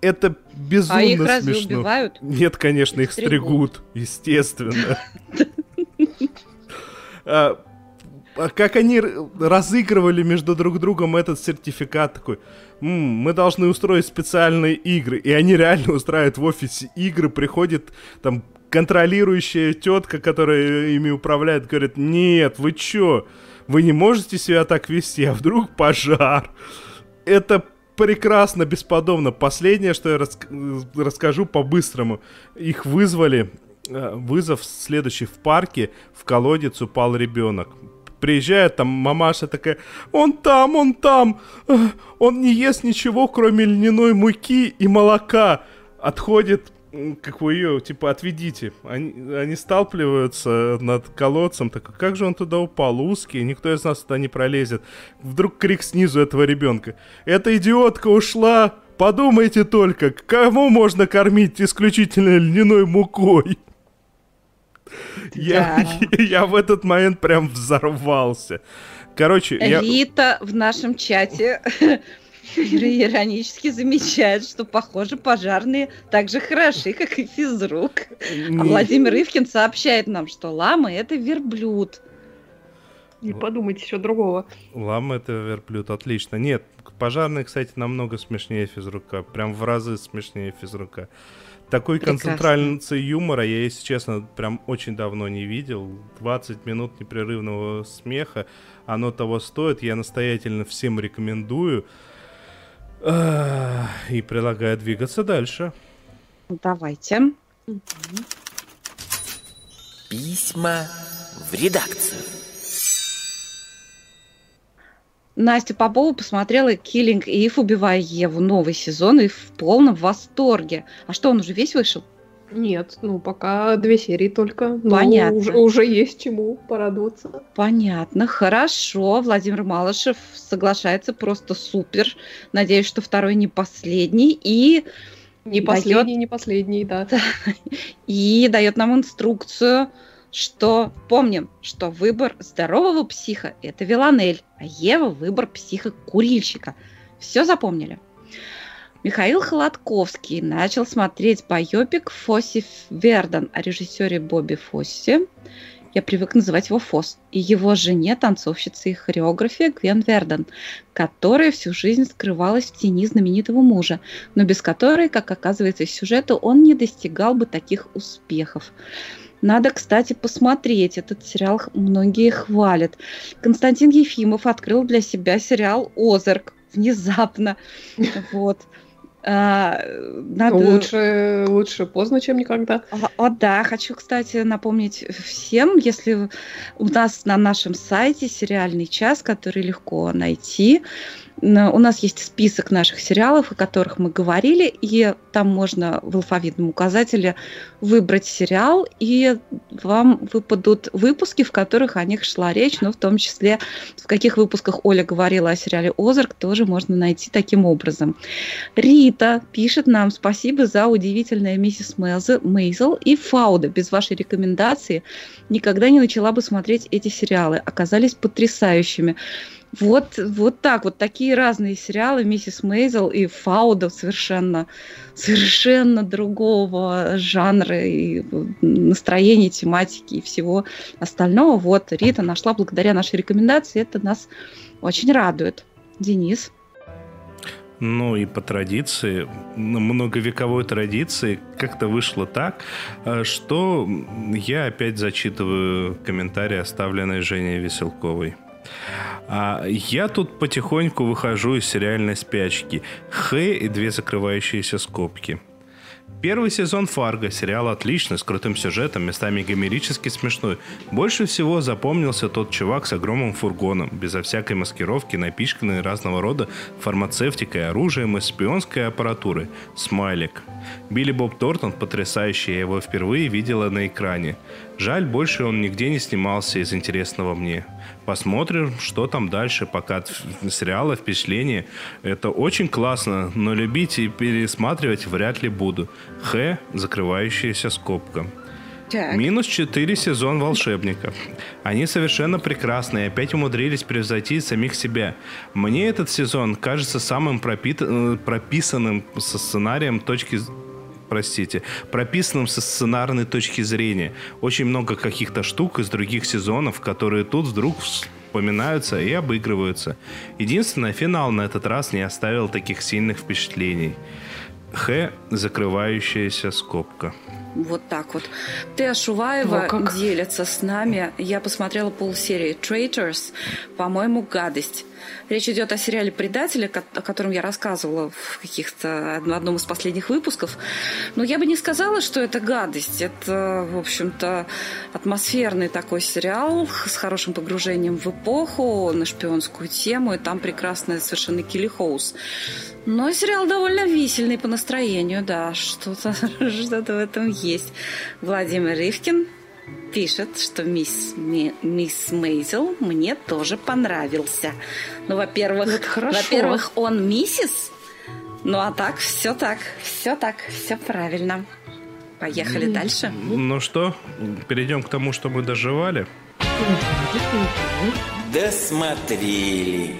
Speaker 1: Это безумно
Speaker 2: А их разве
Speaker 1: смешно.
Speaker 2: убивают?
Speaker 1: Нет, конечно, их
Speaker 2: Стригут.
Speaker 1: стригут, естественно. А, а Как они разыгрывали между друг другом этот сертификат такой, «М, мы должны устроить специальные игры. И они реально устраивают в офисе игры, приходит там контролирующая тетка, которая ими управляет, говорит, нет, вы чё, вы не можете себя так вести, а вдруг пожар. Это прекрасно, бесподобно. Последнее, что я рас- расскажу по-быстрому. Их вызвали, э, вызов следующий в парке, в колодец упал ребенок. Приезжает там мамаша такая, он там, он там, э, он не ест ничего, кроме льняной муки и молока. Отходит, как вы ее, типа, отведите. Они, они сталпливаются над колодцем, так как же он туда упал, узкий, никто из нас туда не пролезет. Вдруг крик снизу этого ребенка. Эта идиотка ушла, подумайте только, кому можно кормить исключительно льняной мукой? Я, я в этот момент прям взорвался. Короче, я...
Speaker 2: Рита в нашем чате иронически замечает, что, похоже, пожарные так же хороши, как и физрук. А Владимир Ивкин сообщает нам, что ламы — это верблюд.
Speaker 4: Не подумайте еще другого.
Speaker 1: Лама это верблюд, отлично. Нет, пожарные, кстати, намного смешнее физрука. Прям в разы смешнее физрука. Такой
Speaker 2: Прекрасно.
Speaker 1: концентрации юмора я, если честно, прям очень давно не видел. 20 минут непрерывного смеха. Оно того стоит. Я настоятельно всем рекомендую. И предлагаю двигаться дальше.
Speaker 2: Давайте.
Speaker 3: Письма в редакцию.
Speaker 2: Настя Попова посмотрела «Киллинг Ив. Убивая Еву» новый сезон и в полном восторге. А что, он уже весь вышел?
Speaker 4: Нет, ну пока две серии только. но
Speaker 2: Понятно.
Speaker 4: Уже, уже есть чему порадоваться.
Speaker 2: Понятно, хорошо. Владимир Малышев соглашается просто супер. Надеюсь, что второй не последний. И,
Speaker 4: Не последний, не последний, да.
Speaker 2: и дает нам инструкцию, что помним, что выбор здорового психа – это Виланель, а Ева – выбор психа-курильщика. Все запомнили? Михаил Холодковский начал смотреть байопик Фосси Верден о режиссере Бобби Фосси. Я привык называть его Фос. И его жене, танцовщице и хореографе Гвен Верден, которая всю жизнь скрывалась в тени знаменитого мужа, но без которой, как оказывается из сюжета, он не достигал бы таких успехов. Надо, кстати, посмотреть. Этот сериал многие хвалят. Константин Ефимов открыл для себя сериал «Озарк» внезапно. Вот. А, Надо...
Speaker 4: Лучше, лучше поздно, чем никогда.
Speaker 2: А, О, да, хочу, кстати, напомнить всем, если у нас на нашем сайте сериальный час, который легко найти, на- у нас есть список наших сериалов, о которых мы говорили, и там можно в алфавитном указателе выбрать сериал, и вам выпадут выпуски, в которых о них шла речь, но в том числе в каких выпусках Оля говорила о сериале «Озарк», тоже можно найти таким образом. Рита пишет нам спасибо за удивительное миссис Мейзел, и Фауда. Без вашей рекомендации никогда не начала бы смотреть эти сериалы. Оказались потрясающими. Вот, вот так, вот такие разные сериалы, миссис Мейзел и Фауда совершенно, совершенно другого жанра и настроения, тематики и всего остального. Вот Рита нашла благодаря нашей рекомендации, это нас очень радует. Денис.
Speaker 1: Ну и по традиции, многовековой традиции, как-то вышло так, э, что я опять зачитываю комментарии, оставленные Женей Веселковой. А я тут потихоньку выхожу из сериальной спячки. Х и две закрывающиеся скобки. Первый сезон «Фарго» сериал отличный, с крутым сюжетом, местами гомерически смешной. Больше всего запомнился тот чувак с огромным фургоном, безо всякой маскировки, напичканный разного рода фармацевтикой, оружием и шпионской аппаратурой. Смайлик. Билли Боб Тортон потрясающий, я его впервые видела на экране. Жаль, больше он нигде не снимался из интересного мне. Посмотрим, что там дальше, пока сериала впечатление. Это очень классно, но любить и пересматривать вряд ли буду. Х. Закрывающаяся скобка.
Speaker 2: Так.
Speaker 1: Минус 4 сезон волшебников. Они совершенно прекрасны и опять умудрились превзойти самих себя. Мне этот сезон кажется самым пропит- э, прописанным со сценарием точки простите, прописанным со сценарной точки зрения. Очень много каких-то штук из других сезонов, которые тут вдруг вспоминаются и обыгрываются. Единственное, финал на этот раз не оставил таких сильных впечатлений. Х. Закрывающаяся скобка.
Speaker 2: Вот так вот. Теа Шуваева
Speaker 4: Во как.
Speaker 2: делится с нами. Я посмотрела полсерии Traitors. По-моему, гадость. Речь идет о сериале «Предатели», о котором я рассказывала в каких-то одном из последних выпусков. Но я бы не сказала, что это гадость. Это, в общем-то, атмосферный такой сериал с хорошим погружением в эпоху, на шпионскую тему. И там прекрасная совершенно Килли Хоус. Но сериал довольно висельный по настроению, да, что-то что в этом есть. Владимир Ривкин пишет, что мисс, Ми- мисс Мейзел мне тоже понравился. Ну, во-первых, во-первых, он миссис, ну а так, все так, все так, все правильно. Поехали дальше.
Speaker 1: Ну что, перейдем к тому, что мы доживали.
Speaker 3: Досмотрели.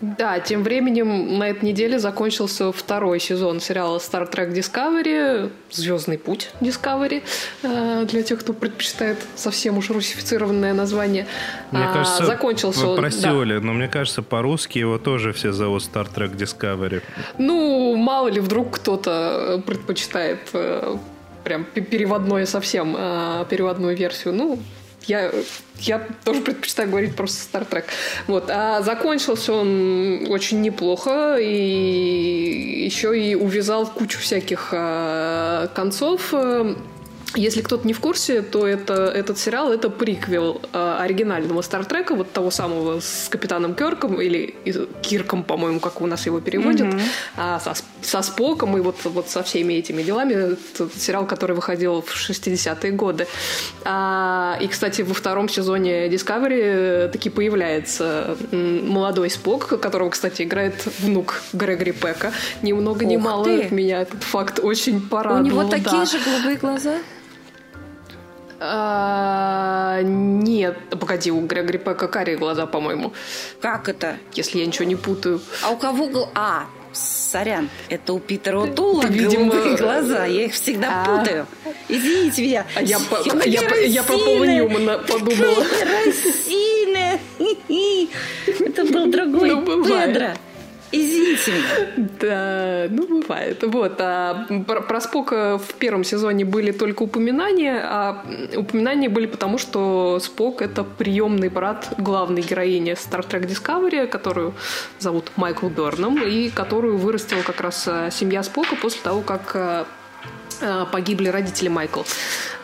Speaker 4: Да, тем временем на этой неделе закончился второй сезон сериала Star Trek Discovery, Звездный путь Discovery, э, для тех, кто предпочитает совсем уж русифицированное название.
Speaker 1: Мне
Speaker 4: А,
Speaker 1: кажется,
Speaker 4: закончился
Speaker 1: вы
Speaker 4: он.
Speaker 1: прости,
Speaker 4: да.
Speaker 1: Оля, но мне кажется, по-русски его тоже все зовут Star Trek Discovery.
Speaker 4: Ну, мало ли, вдруг кто-то предпочитает э, прям пе- переводное совсем, э, переводную версию. Ну, я, я тоже предпочитаю говорить просто Star Trek. Вот. А закончился он очень неплохо и еще и увязал кучу всяких э, концов. Если кто-то не в курсе, то это, этот сериал это приквел э, оригинального Стартрека, вот того самого с капитаном Керком, или Кирком, по-моему, как у нас его переводят, а, со, со Споком и вот, вот со всеми этими делами. Это сериал, который выходил в 60-е годы. А, и, кстати, во втором сезоне Discovery таки появляется молодой Спок, которого, кстати, играет внук Грегори Пека. Ни много ни
Speaker 2: Ух
Speaker 4: мало
Speaker 2: ты!
Speaker 4: меня этот факт очень порадовал.
Speaker 2: У него
Speaker 4: да.
Speaker 2: такие же голубые глаза?
Speaker 4: А, нет, погоди, у Грегори Пека карие глаза, по-моему,
Speaker 2: Как это?
Speaker 4: если я ничего не путаю.
Speaker 2: А у кого. А, сорян, это у Питера Утула
Speaker 4: видимо,
Speaker 2: голубые глаза. Я их всегда
Speaker 4: а.
Speaker 2: путаю. Извините меня.
Speaker 4: А я, по- я, по- я про Пола! Ньюмана подумала.
Speaker 2: Российная. Это был другой
Speaker 4: Ну.
Speaker 2: Педро. Извините меня.
Speaker 4: Да, ну бывает. Вот. А про, про Спока в первом сезоне были только упоминания, а упоминания были потому, что Спок это приемный брат главной героини Star Trek Discovery, которую зовут Майкл Берном, и которую вырастила как раз э, семья Спока после того, как э, погибли родители Майкл.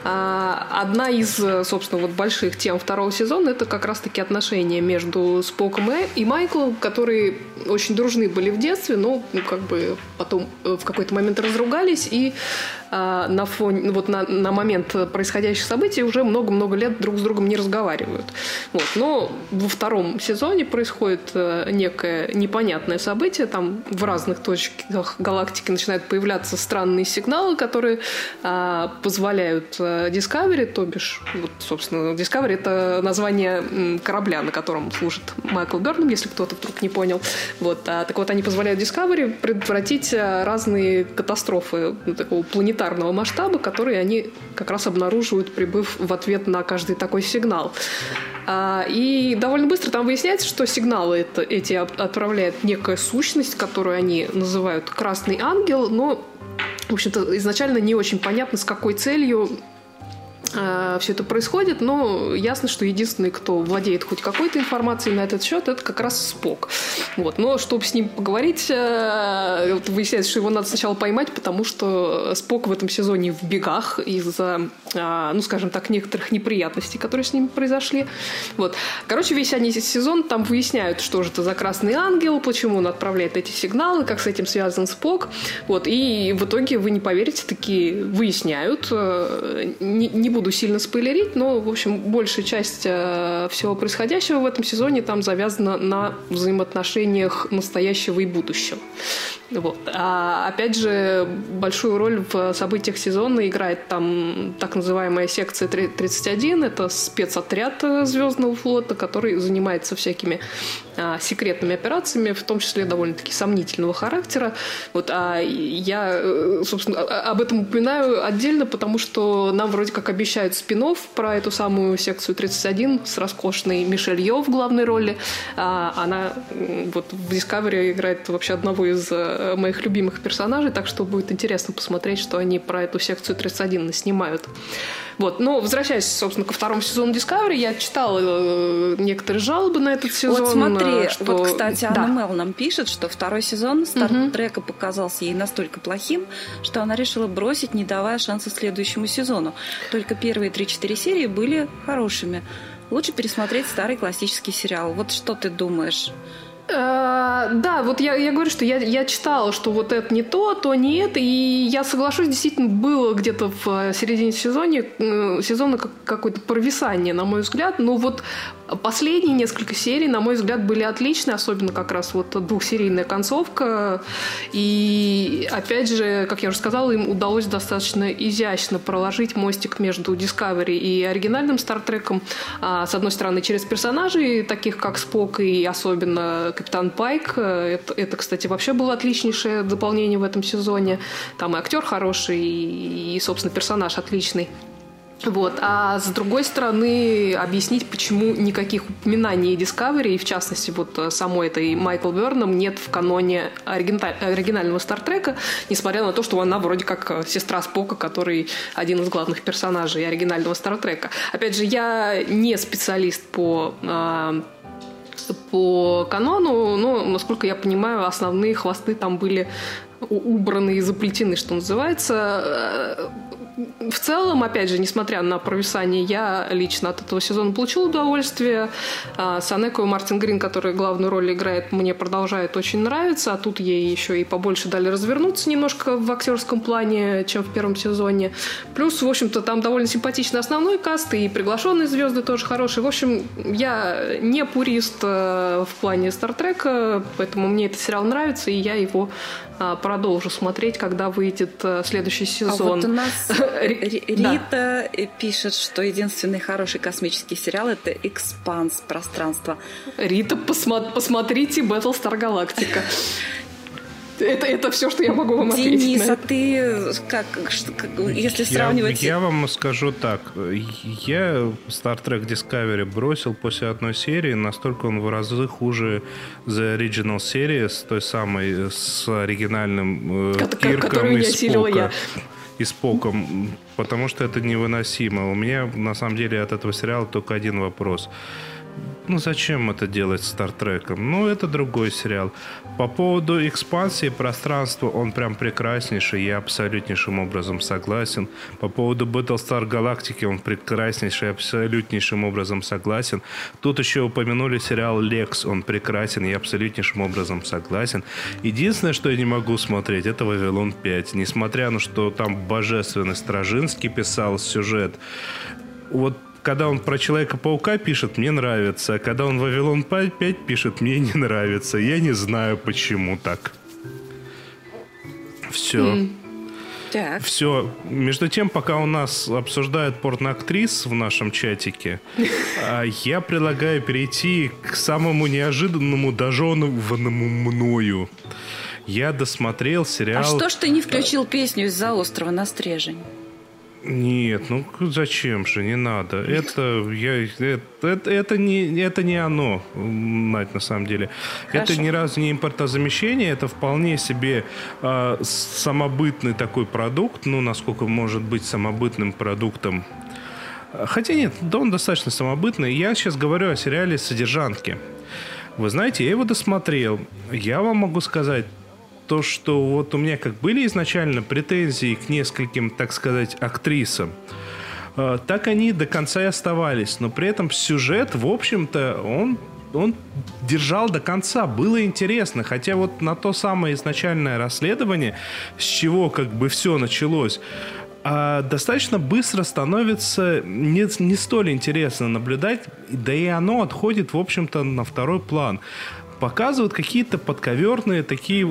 Speaker 4: А, Одна из, э, собственно, вот больших тем второго сезона это как раз-таки отношения между Споком и- Майклом, которые очень дружны были в детстве, но ну, как бы потом э, в какой-то момент разругались и на фоне, ну, вот на, на момент происходящих событий уже много-много лет друг с другом не разговаривают. Вот. Но во втором сезоне происходит э, некое непонятное событие, там в разных точках галактики начинают появляться странные сигналы, которые а, позволяют э, Discovery, то бишь, вот, собственно, Discovery это название корабля, на котором служит Майкл Берном, если кто-то вдруг не понял. Вот, а, так вот, они позволяют Discovery предотвратить э, разные катастрофы ну, такого планетарного масштаба, которые они как раз обнаруживают, прибыв в ответ на каждый такой сигнал. А, И довольно быстро там выясняется, что сигналы это, эти от- отправляет некая сущность, которую они называют «красный ангел», но, в общем-то, изначально не очень понятно, с какой целью э, все это происходит, но ясно, что единственный, кто владеет хоть какой-то информацией на этот счет, это как раз Спок. Вот. Но чтобы с ним поговорить, э, вот выясняется, что его надо сначала поймать, потому что Спок в этом сезоне в бегах из-за, э, ну, скажем так, некоторых неприятностей, которые с ним произошли. Вот. Короче, весь они сезон там выясняют, что же это за красный ангел, почему он отправляет эти сигналы, как с этим связан Спок. Вот. И в итоге, вы не поверите, такие выясняют. Э, не, не буду сильно спойлерить, но, в общем, большая часть э, всего происходящего в этом сезоне там завязана на взаимоотношениях настоящего и будущего. Вот. А опять же, большую роль в событиях сезона играет там так называемая секция 31. Это спецотряд Звездного флота, который занимается всякими а, секретными операциями, в том числе довольно-таки сомнительного характера. Вот, а я, э, собственно, об этом упоминаю отдельно, потому что нам вроде как обещают спин про эту самую секцию 31 с роскошной Мишель Йо в главной роли. А, она вот в Discovery играет вообще одного из э, моих любимых персонажей, так что будет интересно посмотреть, что они про эту секцию 31 снимают. Вот. Но возвращаясь, собственно, ко второму сезону Discovery, я читала э, некоторые жалобы на этот сезон.
Speaker 2: Вот смотри, э, что... вот, кстати, Анна да. Мел нам пишет, что второй сезон Стартрека угу. показался ей настолько плохим, что она решила бросить, не давая шанса следующему сезону. Только первые 3-4 серии были хорошими. Лучше пересмотреть старый классический сериал. Вот что ты думаешь?
Speaker 4: Э, да, вот я, я говорю, что я, я читала, что вот это не то, то не это, и я соглашусь, действительно было где-то в середине сезона, сезона какое-то провисание, на мой взгляд, но вот Последние несколько серий, на мой взгляд, были отличны, особенно как раз вот двухсерийная концовка. И, опять же, как я уже сказала, им удалось достаточно изящно проложить мостик между Discovery и оригинальным Стартреком. А, с одной стороны, через персонажей, таких как Спок и особенно Капитан Пайк. Это, это кстати, вообще было отличнейшее дополнение в этом сезоне. Там и актер хороший, и, собственно, персонаж отличный. Вот. А с другой стороны, объяснить, почему никаких упоминаний Discovery, и в частности вот э, самой этой Майкл Берном, нет в каноне оригинального Стартрека, несмотря на то, что она вроде как э, сестра Спока, который один из главных персонажей оригинального Стартрека. Опять же, я не специалист по э, по канону, но, насколько я понимаю, основные хвосты там были убраны и заплетены, что называется в целом, опять же, несмотря на провисание, я лично от этого сезона получил удовольствие. А, Санеко и Мартин Грин, который главную роль играет, мне продолжает очень нравиться. А тут ей еще и побольше дали развернуться немножко в актерском плане, чем в первом сезоне. Плюс, в общем-то, там довольно симпатичный основной каст, и приглашенные звезды тоже хорошие. В общем, я не пурист э, в плане Стартрека, поэтому мне этот сериал нравится, и я его продолжу смотреть, когда выйдет э, следующий сезон. А
Speaker 2: вот у нас Рита пишет, что единственный хороший космический сериал это «Экспанс. Пространство».
Speaker 4: Рита, посмо- посмотрите «Battlestar Galactica». Это, это все, что я могу вам
Speaker 2: ответить.
Speaker 4: Денис,
Speaker 2: а ты как, как если сравнивать...
Speaker 1: Я, я вам скажу так. Я Star Trek Discovery бросил после одной серии, настолько он в разы хуже The Original Series, той самой с оригинальным э, Кирком и Спока. И Споком, потому что это невыносимо. У меня, на самом деле, от этого сериала только один вопрос – ну зачем это делать Стартреком? Ну, это другой сериал. По поводу экспансии пространства, он прям прекраснейший, я абсолютнейшим образом согласен. По поводу Battlestar Galactica, он прекраснейший, абсолютнейшим образом согласен. Тут еще упомянули сериал Лекс, он прекрасен, я абсолютнейшим образом согласен. Единственное, что я не могу смотреть, это Вавилон 5. Несмотря на что там божественный Стражинский писал сюжет, вот когда он про Человека-паука пишет, мне нравится. А когда он Вавилон 5 пишет, мне не нравится. Я не знаю, почему так. Все. Mm. Так. Все. Между тем, пока у нас обсуждают порноактрис в нашем чатике, а, я предлагаю перейти к самому неожиданному, дожеванному мною. Я досмотрел сериал... А
Speaker 2: что ж ты не включил песню из-за острова на стрежень?
Speaker 1: Нет, ну зачем же, не надо. Это, я, это, это, не, это не оно, Надь, на самом деле. Хорошо. Это ни разу не импортозамещение, это вполне себе э, самобытный такой продукт, ну, насколько может быть самобытным продуктом Хотя нет, да он достаточно самобытный. Я сейчас говорю о сериале «Содержанки». Вы знаете, я его досмотрел. Я вам могу сказать, то, что вот у меня как были изначально претензии к нескольким, так сказать, актрисам, э, так они до конца и оставались. Но при этом сюжет, в общем-то, он он держал до конца, было интересно, хотя вот на то самое изначальное расследование, с чего как бы все началось, а достаточно быстро становится не, не столь интересно наблюдать, да и оно отходит, в общем-то, на второй план показывают какие-то подковерные такие,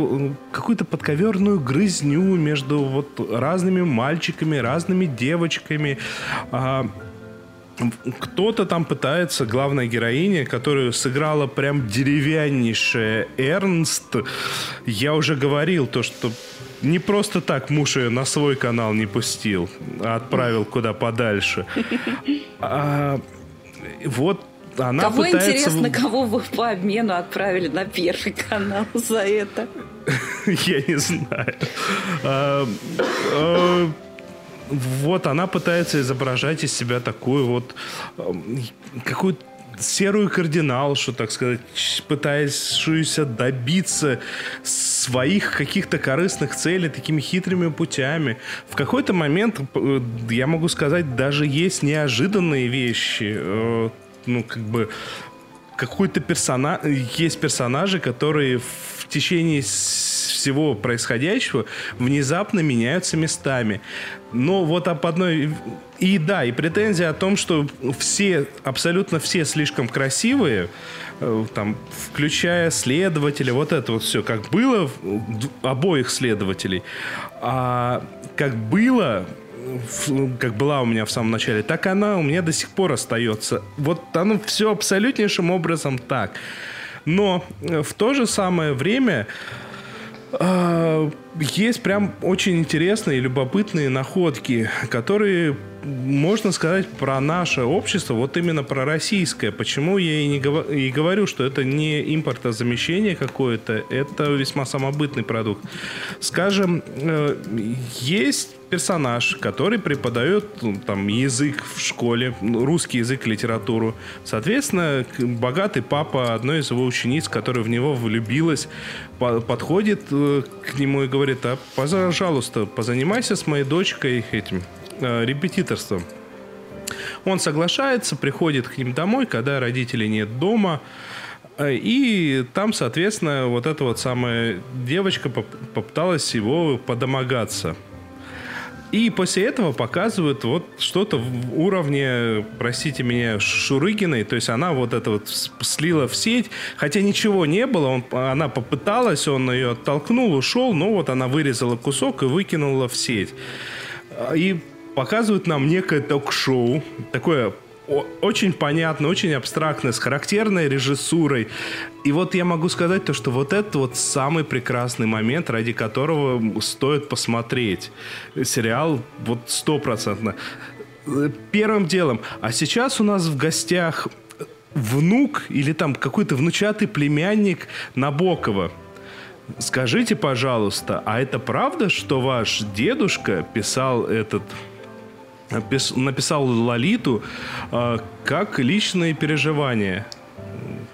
Speaker 1: какую-то подковерную грызню между вот разными мальчиками, разными девочками. А, кто-то там пытается, главная героиня, которую сыграла прям деревяннейшая Эрнст, я уже говорил то, что не просто так муж ее на свой канал не пустил, а отправил куда подальше. А, вот она
Speaker 2: кого
Speaker 1: пытается...
Speaker 2: интересно, кого вы по обмену отправили на первый канал за это?
Speaker 1: Я не знаю. А, а, вот она пытается изображать из себя такую вот какую-то серую кардиналшу, так сказать, пытающуюся добиться своих каких-то корыстных целей такими хитрыми путями. В какой-то момент, э, я могу сказать, даже есть неожиданные вещи. Ну, как бы какой-то персонаж, есть персонажи, которые в течение всего происходящего внезапно меняются местами. Но вот об одной... И да, и претензия о том, что все, абсолютно все слишком красивые, э, там, включая следователя, вот это вот все, как было обоих следователей, а как было как была у меня в самом начале, так она у меня до сих пор остается. Вот оно все абсолютнейшим образом так. Но э, в то же самое время э, есть прям очень интересные любопытные находки, которые можно сказать про наше общество, вот именно про российское. Почему я и, не говор, и говорю, что это не импортозамещение какое-то, это весьма самобытный продукт. Скажем, э, есть персонаж, который преподает ну, там язык в школе, русский язык, литературу. Соответственно, богатый папа одной из его учениц, которая в него влюбилась, подходит э, к нему и говорит, а, пожалуйста, позанимайся с моей дочкой этим репетиторством. Он соглашается, приходит к ним домой, когда родителей нет дома, э, и там, соответственно, вот эта вот самая девочка попыталась его подомогаться. И после этого показывают вот что-то в уровне, простите меня, Шурыгиной. То есть она вот это вот слила в сеть, хотя ничего не было. Он, она попыталась, он ее оттолкнул, ушел, но вот она вырезала кусок и выкинула в сеть. И показывают нам некое ток-шоу, такое очень понятно, очень абстрактно, с характерной режиссурой. И вот я могу сказать то, что вот это вот самый прекрасный момент, ради которого стоит посмотреть сериал вот стопроцентно. Первым делом. А сейчас у нас в гостях внук или там какой-то внучатый племянник Набокова. Скажите, пожалуйста, а это правда, что ваш дедушка писал этот написал Лолиту э, как личные переживания.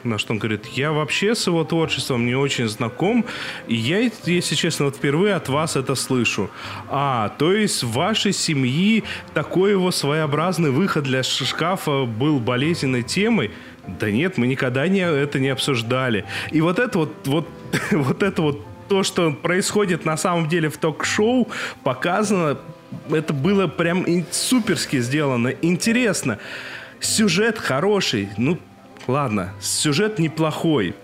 Speaker 1: На что он говорит, я вообще с его творчеством не очень знаком, и я, если честно, вот впервые от вас это слышу. А, то есть в вашей семьи такой его своеобразный выход для шкафа был болезненной темой? Да нет, мы никогда не, это не обсуждали. И вот это вот, вот, вот это вот то, что происходит на самом деле в ток-шоу, показано это было прям суперски сделано, интересно. Сюжет хороший, ну ладно, сюжет неплохой.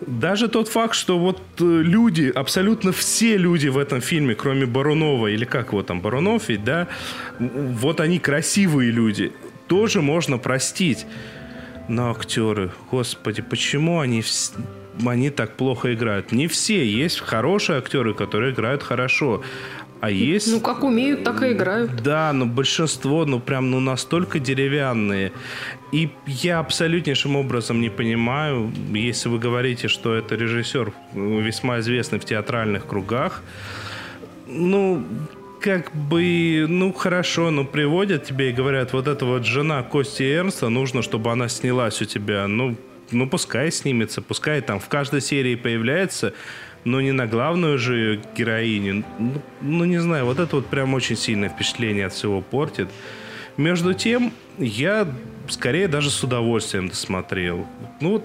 Speaker 1: Даже тот факт, что вот э, люди, абсолютно все люди в этом фильме, кроме Барунова, или как его там, Барунов ведь, да, вот они красивые люди, тоже можно простить. Но актеры, господи, почему они, они так плохо играют? Не все, есть хорошие актеры, которые играют хорошо. А есть...
Speaker 4: Ну, как умеют, так и играют.
Speaker 1: Да, но большинство, ну, прям, ну, настолько деревянные. И я абсолютнейшим образом не понимаю, если вы говорите, что это режиссер весьма известный в театральных кругах, ну, как бы, ну хорошо, ну приводят тебе и говорят, вот эта вот жена Кости Эрнста, нужно, чтобы она снялась у тебя. Ну, ну пускай снимется, пускай там в каждой серии появляется, но не на главную же героиню. Ну, ну не знаю, вот это вот прям очень сильное впечатление от всего портит. Между тем, я скорее даже с удовольствием досмотрел. Ну вот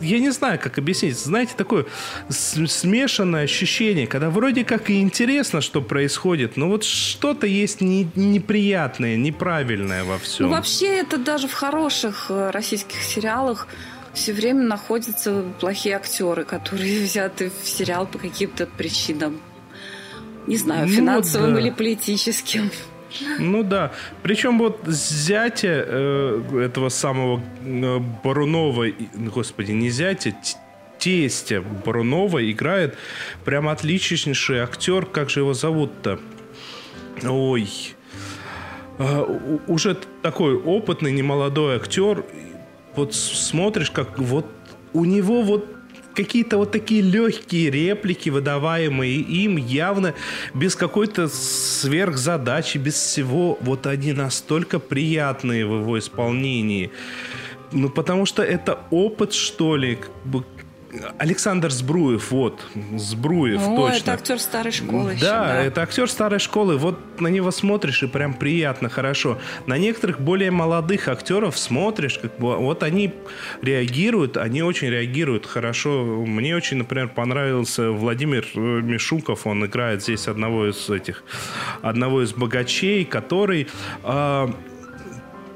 Speaker 1: я не знаю, как объяснить. Знаете, такое смешанное ощущение, когда вроде как и интересно, что происходит, но вот что-то есть не, неприятное, неправильное во всем.
Speaker 2: Ну, вообще, это даже в хороших э, российских сериалах все время находятся плохие актеры, которые взяты в сериал по каким-то причинам. Не знаю, ну, финансовым да. или политическим.
Speaker 1: Ну да. Причем вот зятя э, этого самого э, Барунова, господи, не зятя, тестя Барунова играет прям отличнейший актер. Как же его зовут-то? Ой. Э, уже такой опытный, немолодой актер. Вот смотришь, как вот у него вот какие-то вот такие легкие реплики, выдаваемые им, явно без какой-то сверхзадачи, без всего. Вот они настолько приятные в его исполнении. Ну, потому что это опыт, что ли, Александр Сбруев, вот, Сбруев, О, точно.
Speaker 2: это актер старой школы
Speaker 1: да,
Speaker 2: еще, да,
Speaker 1: это актер старой школы. Вот на него смотришь и прям приятно, хорошо. На некоторых более молодых актеров смотришь, как бы, вот они реагируют, они очень реагируют хорошо. Мне очень, например, понравился Владимир э, Мишуков, он играет здесь одного из этих, одного из богачей, который... Э,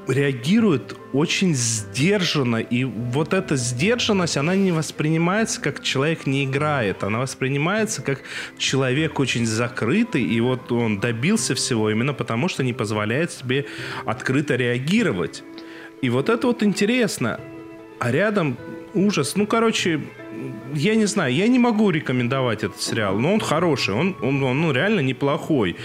Speaker 1: реагирует очень сдержанно. И вот эта сдержанность, она не воспринимается, как человек не играет. Она воспринимается, как человек очень закрытый. И вот он добился всего именно потому, что не позволяет себе открыто реагировать. И вот это вот интересно. А рядом ужас. Ну, короче, я не знаю, я не могу рекомендовать этот сериал, но он хороший, он, он, он ну, реально неплохой.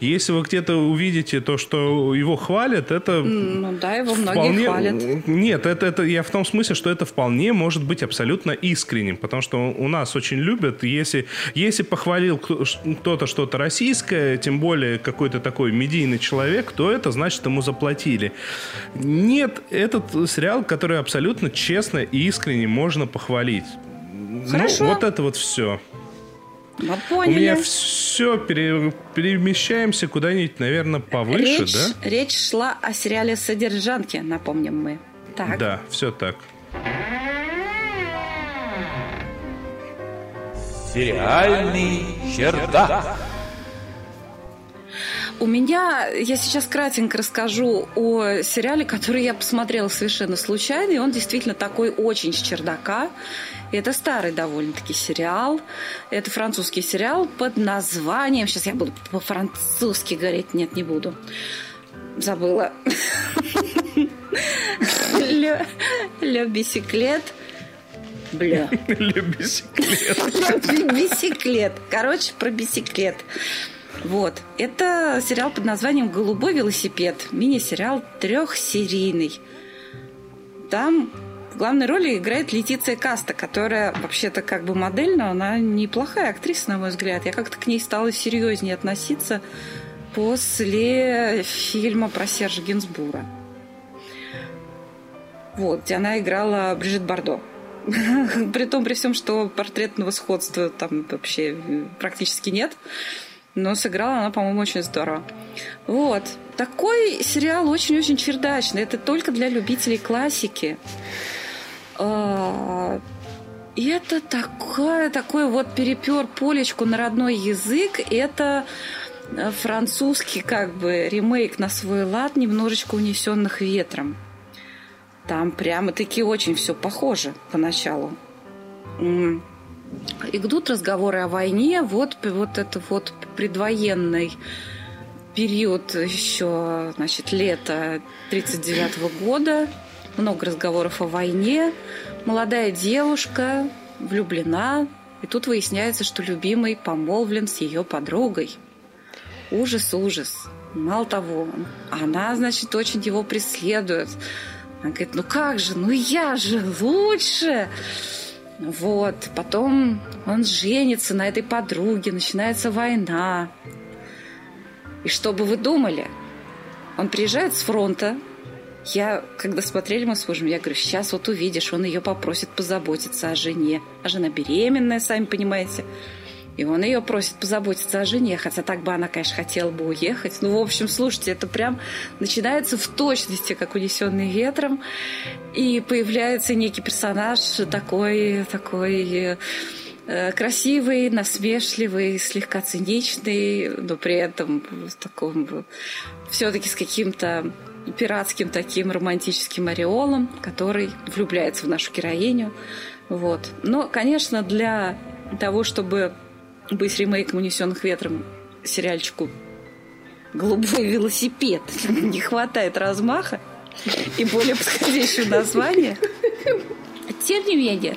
Speaker 1: Если вы где-то увидите то, что его хвалят, это...
Speaker 2: Ну да, его многие вполне... хвалят.
Speaker 1: Нет, это, это я в том смысле, что это вполне может быть абсолютно искренним, потому что у нас очень любят, если, если похвалил кто-то что-то российское, тем более какой-то такой медийный человек, то это значит ему заплатили. Нет, этот сериал, который абсолютно честно и искренне можно похвалить. Ну, Хорошо. Ну, вот это вот все.
Speaker 2: Мы поняли.
Speaker 1: У меня все, пере, перемещаемся куда-нибудь, наверное, повыше,
Speaker 2: речь,
Speaker 1: да?
Speaker 2: Речь шла о сериале «Содержанки», напомним мы. Так.
Speaker 1: Да, все так.
Speaker 3: Сериальный чердак.
Speaker 2: У меня, я сейчас кратенько расскажу о сериале, который я посмотрела совершенно случайно, и он действительно такой очень с чердака. Это старый довольно-таки сериал. Это французский сериал под названием... Сейчас я буду по-французски говорить. Нет, не буду. Забыла. Ле бисиклет. Бля.
Speaker 1: Ле бисиклет.
Speaker 2: Бисиклет. Короче, про бисиклет. Вот. Это сериал под названием «Голубой велосипед». Мини-сериал трехсерийный. Там главной роли играет Летиция Каста, которая вообще-то как бы модель, но она неплохая актриса, на мой взгляд. Я как-то к ней стала серьезнее относиться после фильма про Сержа Гинсбура. Вот, где она играла Брижит Бардо. При том, при всем, что портретного сходства там вообще практически нет. Но сыграла она, по-моему, очень здорово. Вот. Такой сериал очень-очень чердачный. Это только для любителей классики. А, и это такое, такое вот перепер полечку на родной язык. Это э, французский как бы ремейк на свой лад, немножечко унесенных ветром. Там прямо-таки очень все похоже поначалу. Идут разговоры о войне, вот, вот это вот предвоенный период еще, значит, лето 39 -го года – много разговоров о войне. Молодая девушка влюблена, и тут выясняется, что любимый помолвлен с ее подругой. Ужас, ужас. Мало того, она, значит, очень его преследует. Она говорит, ну как же, ну я же лучше. Вот, потом он женится на этой подруге, начинается война. И что бы вы думали? Он приезжает с фронта, я, когда смотрели мы с мужем, я говорю, сейчас вот увидишь, он ее попросит позаботиться о жене. А жена беременная, сами понимаете. И он ее просит позаботиться о жене, хотя так бы она, конечно, хотела бы уехать. Ну, в общем, слушайте, это прям начинается в точности, как унесенный ветром. И появляется некий персонаж такой, такой э, красивый, насмешливый, слегка циничный, но при этом в таком все-таки с каким-то пиратским таким романтическим ореолом, который влюбляется в нашу героиню. Вот. Но, конечно, для того, чтобы быть ремейком «Унесенных ветром» сериальчику «Голубой велосипед» не хватает размаха и более подходящего названия. Тем не менее,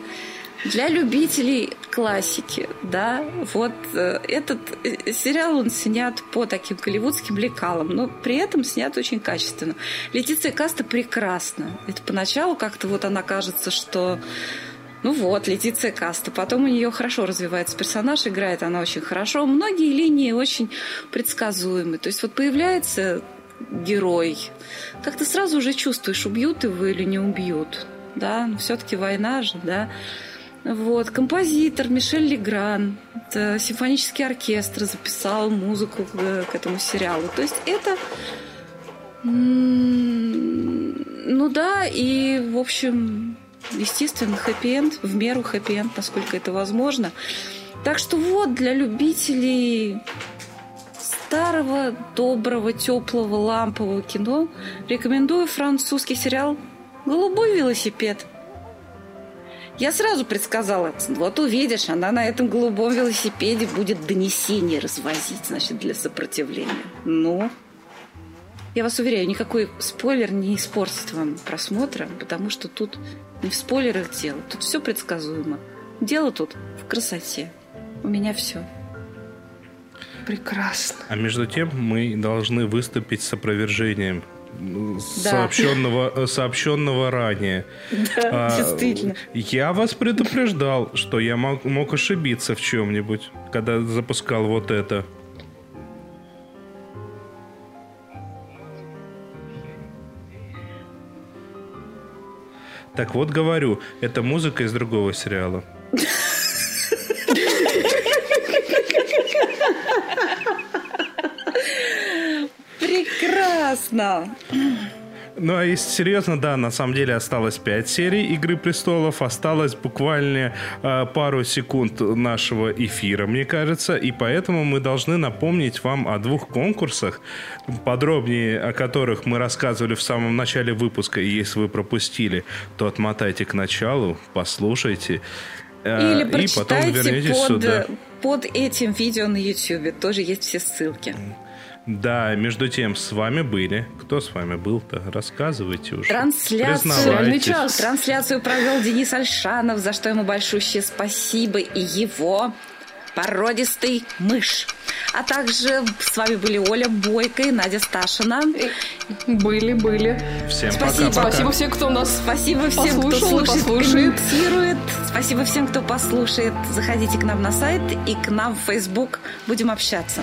Speaker 2: для любителей классики, да, вот э, этот э, сериал, он снят по таким голливудским лекалам, но при этом снят очень качественно. Летиция Каста прекрасна. Это поначалу как-то вот она кажется, что ну вот, Летиция Каста. Потом у нее хорошо развивается персонаж, играет она очень хорошо. Многие линии очень предсказуемы. То есть вот появляется герой, как ты сразу уже чувствуешь, убьют его или не убьют. Да, но все-таки война же, да. Вот, композитор Мишель Легран, симфонический оркестр записал музыку к, к этому сериалу. То есть это, ну да, и в общем, естественно, хэппи-энд, в меру хэппи-энд, насколько это возможно. Так что вот, для любителей старого, доброго, теплого, лампового кино рекомендую французский сериал «Голубой велосипед». Я сразу предсказала, вот увидишь, она на этом голубом велосипеде будет донесение развозить, значит, для сопротивления. Ну, я вас уверяю, никакой спойлер не испортит вам просмотра, потому что тут не в спойлерах дело, тут все предсказуемо. Дело тут в красоте. У меня все.
Speaker 4: Прекрасно.
Speaker 1: А между тем мы должны выступить с опровержением. Сообщенного, э, сообщенного ранее.
Speaker 2: Да, а, действительно.
Speaker 1: Я вас предупреждал, что я мог, мог ошибиться в чем-нибудь, когда запускал вот это. Так вот говорю, это музыка из другого сериала.
Speaker 2: Прекрасно.
Speaker 1: Ну, а если серьезно, да, на самом деле осталось 5 серий «Игры престолов», осталось буквально э, пару секунд нашего эфира, мне кажется, и поэтому мы должны напомнить вам о двух конкурсах, подробнее о которых мы рассказывали в самом начале выпуска, и если вы пропустили, то отмотайте к началу, послушайте,
Speaker 2: э, Или и потом вернетесь под, сюда. под этим видео на YouTube, тоже есть все ссылки.
Speaker 1: Да, между тем, с вами были. Кто с вами был-то? Рассказывайте уже.
Speaker 2: Трансляцию, час. Трансляцию провел Денис Альшанов, за что ему большущее спасибо. И его породистый мышь. А также с вами были Оля Бойко и Надя Сташина.
Speaker 4: Были, были.
Speaker 1: Всем
Speaker 4: Спасибо.
Speaker 1: пока, пока.
Speaker 4: Спасибо всем, кто нас
Speaker 2: Спасибо всем, кто слушает, послушает. комментирует. Спасибо всем, кто послушает. Заходите к нам на сайт и к нам в Facebook. Будем общаться.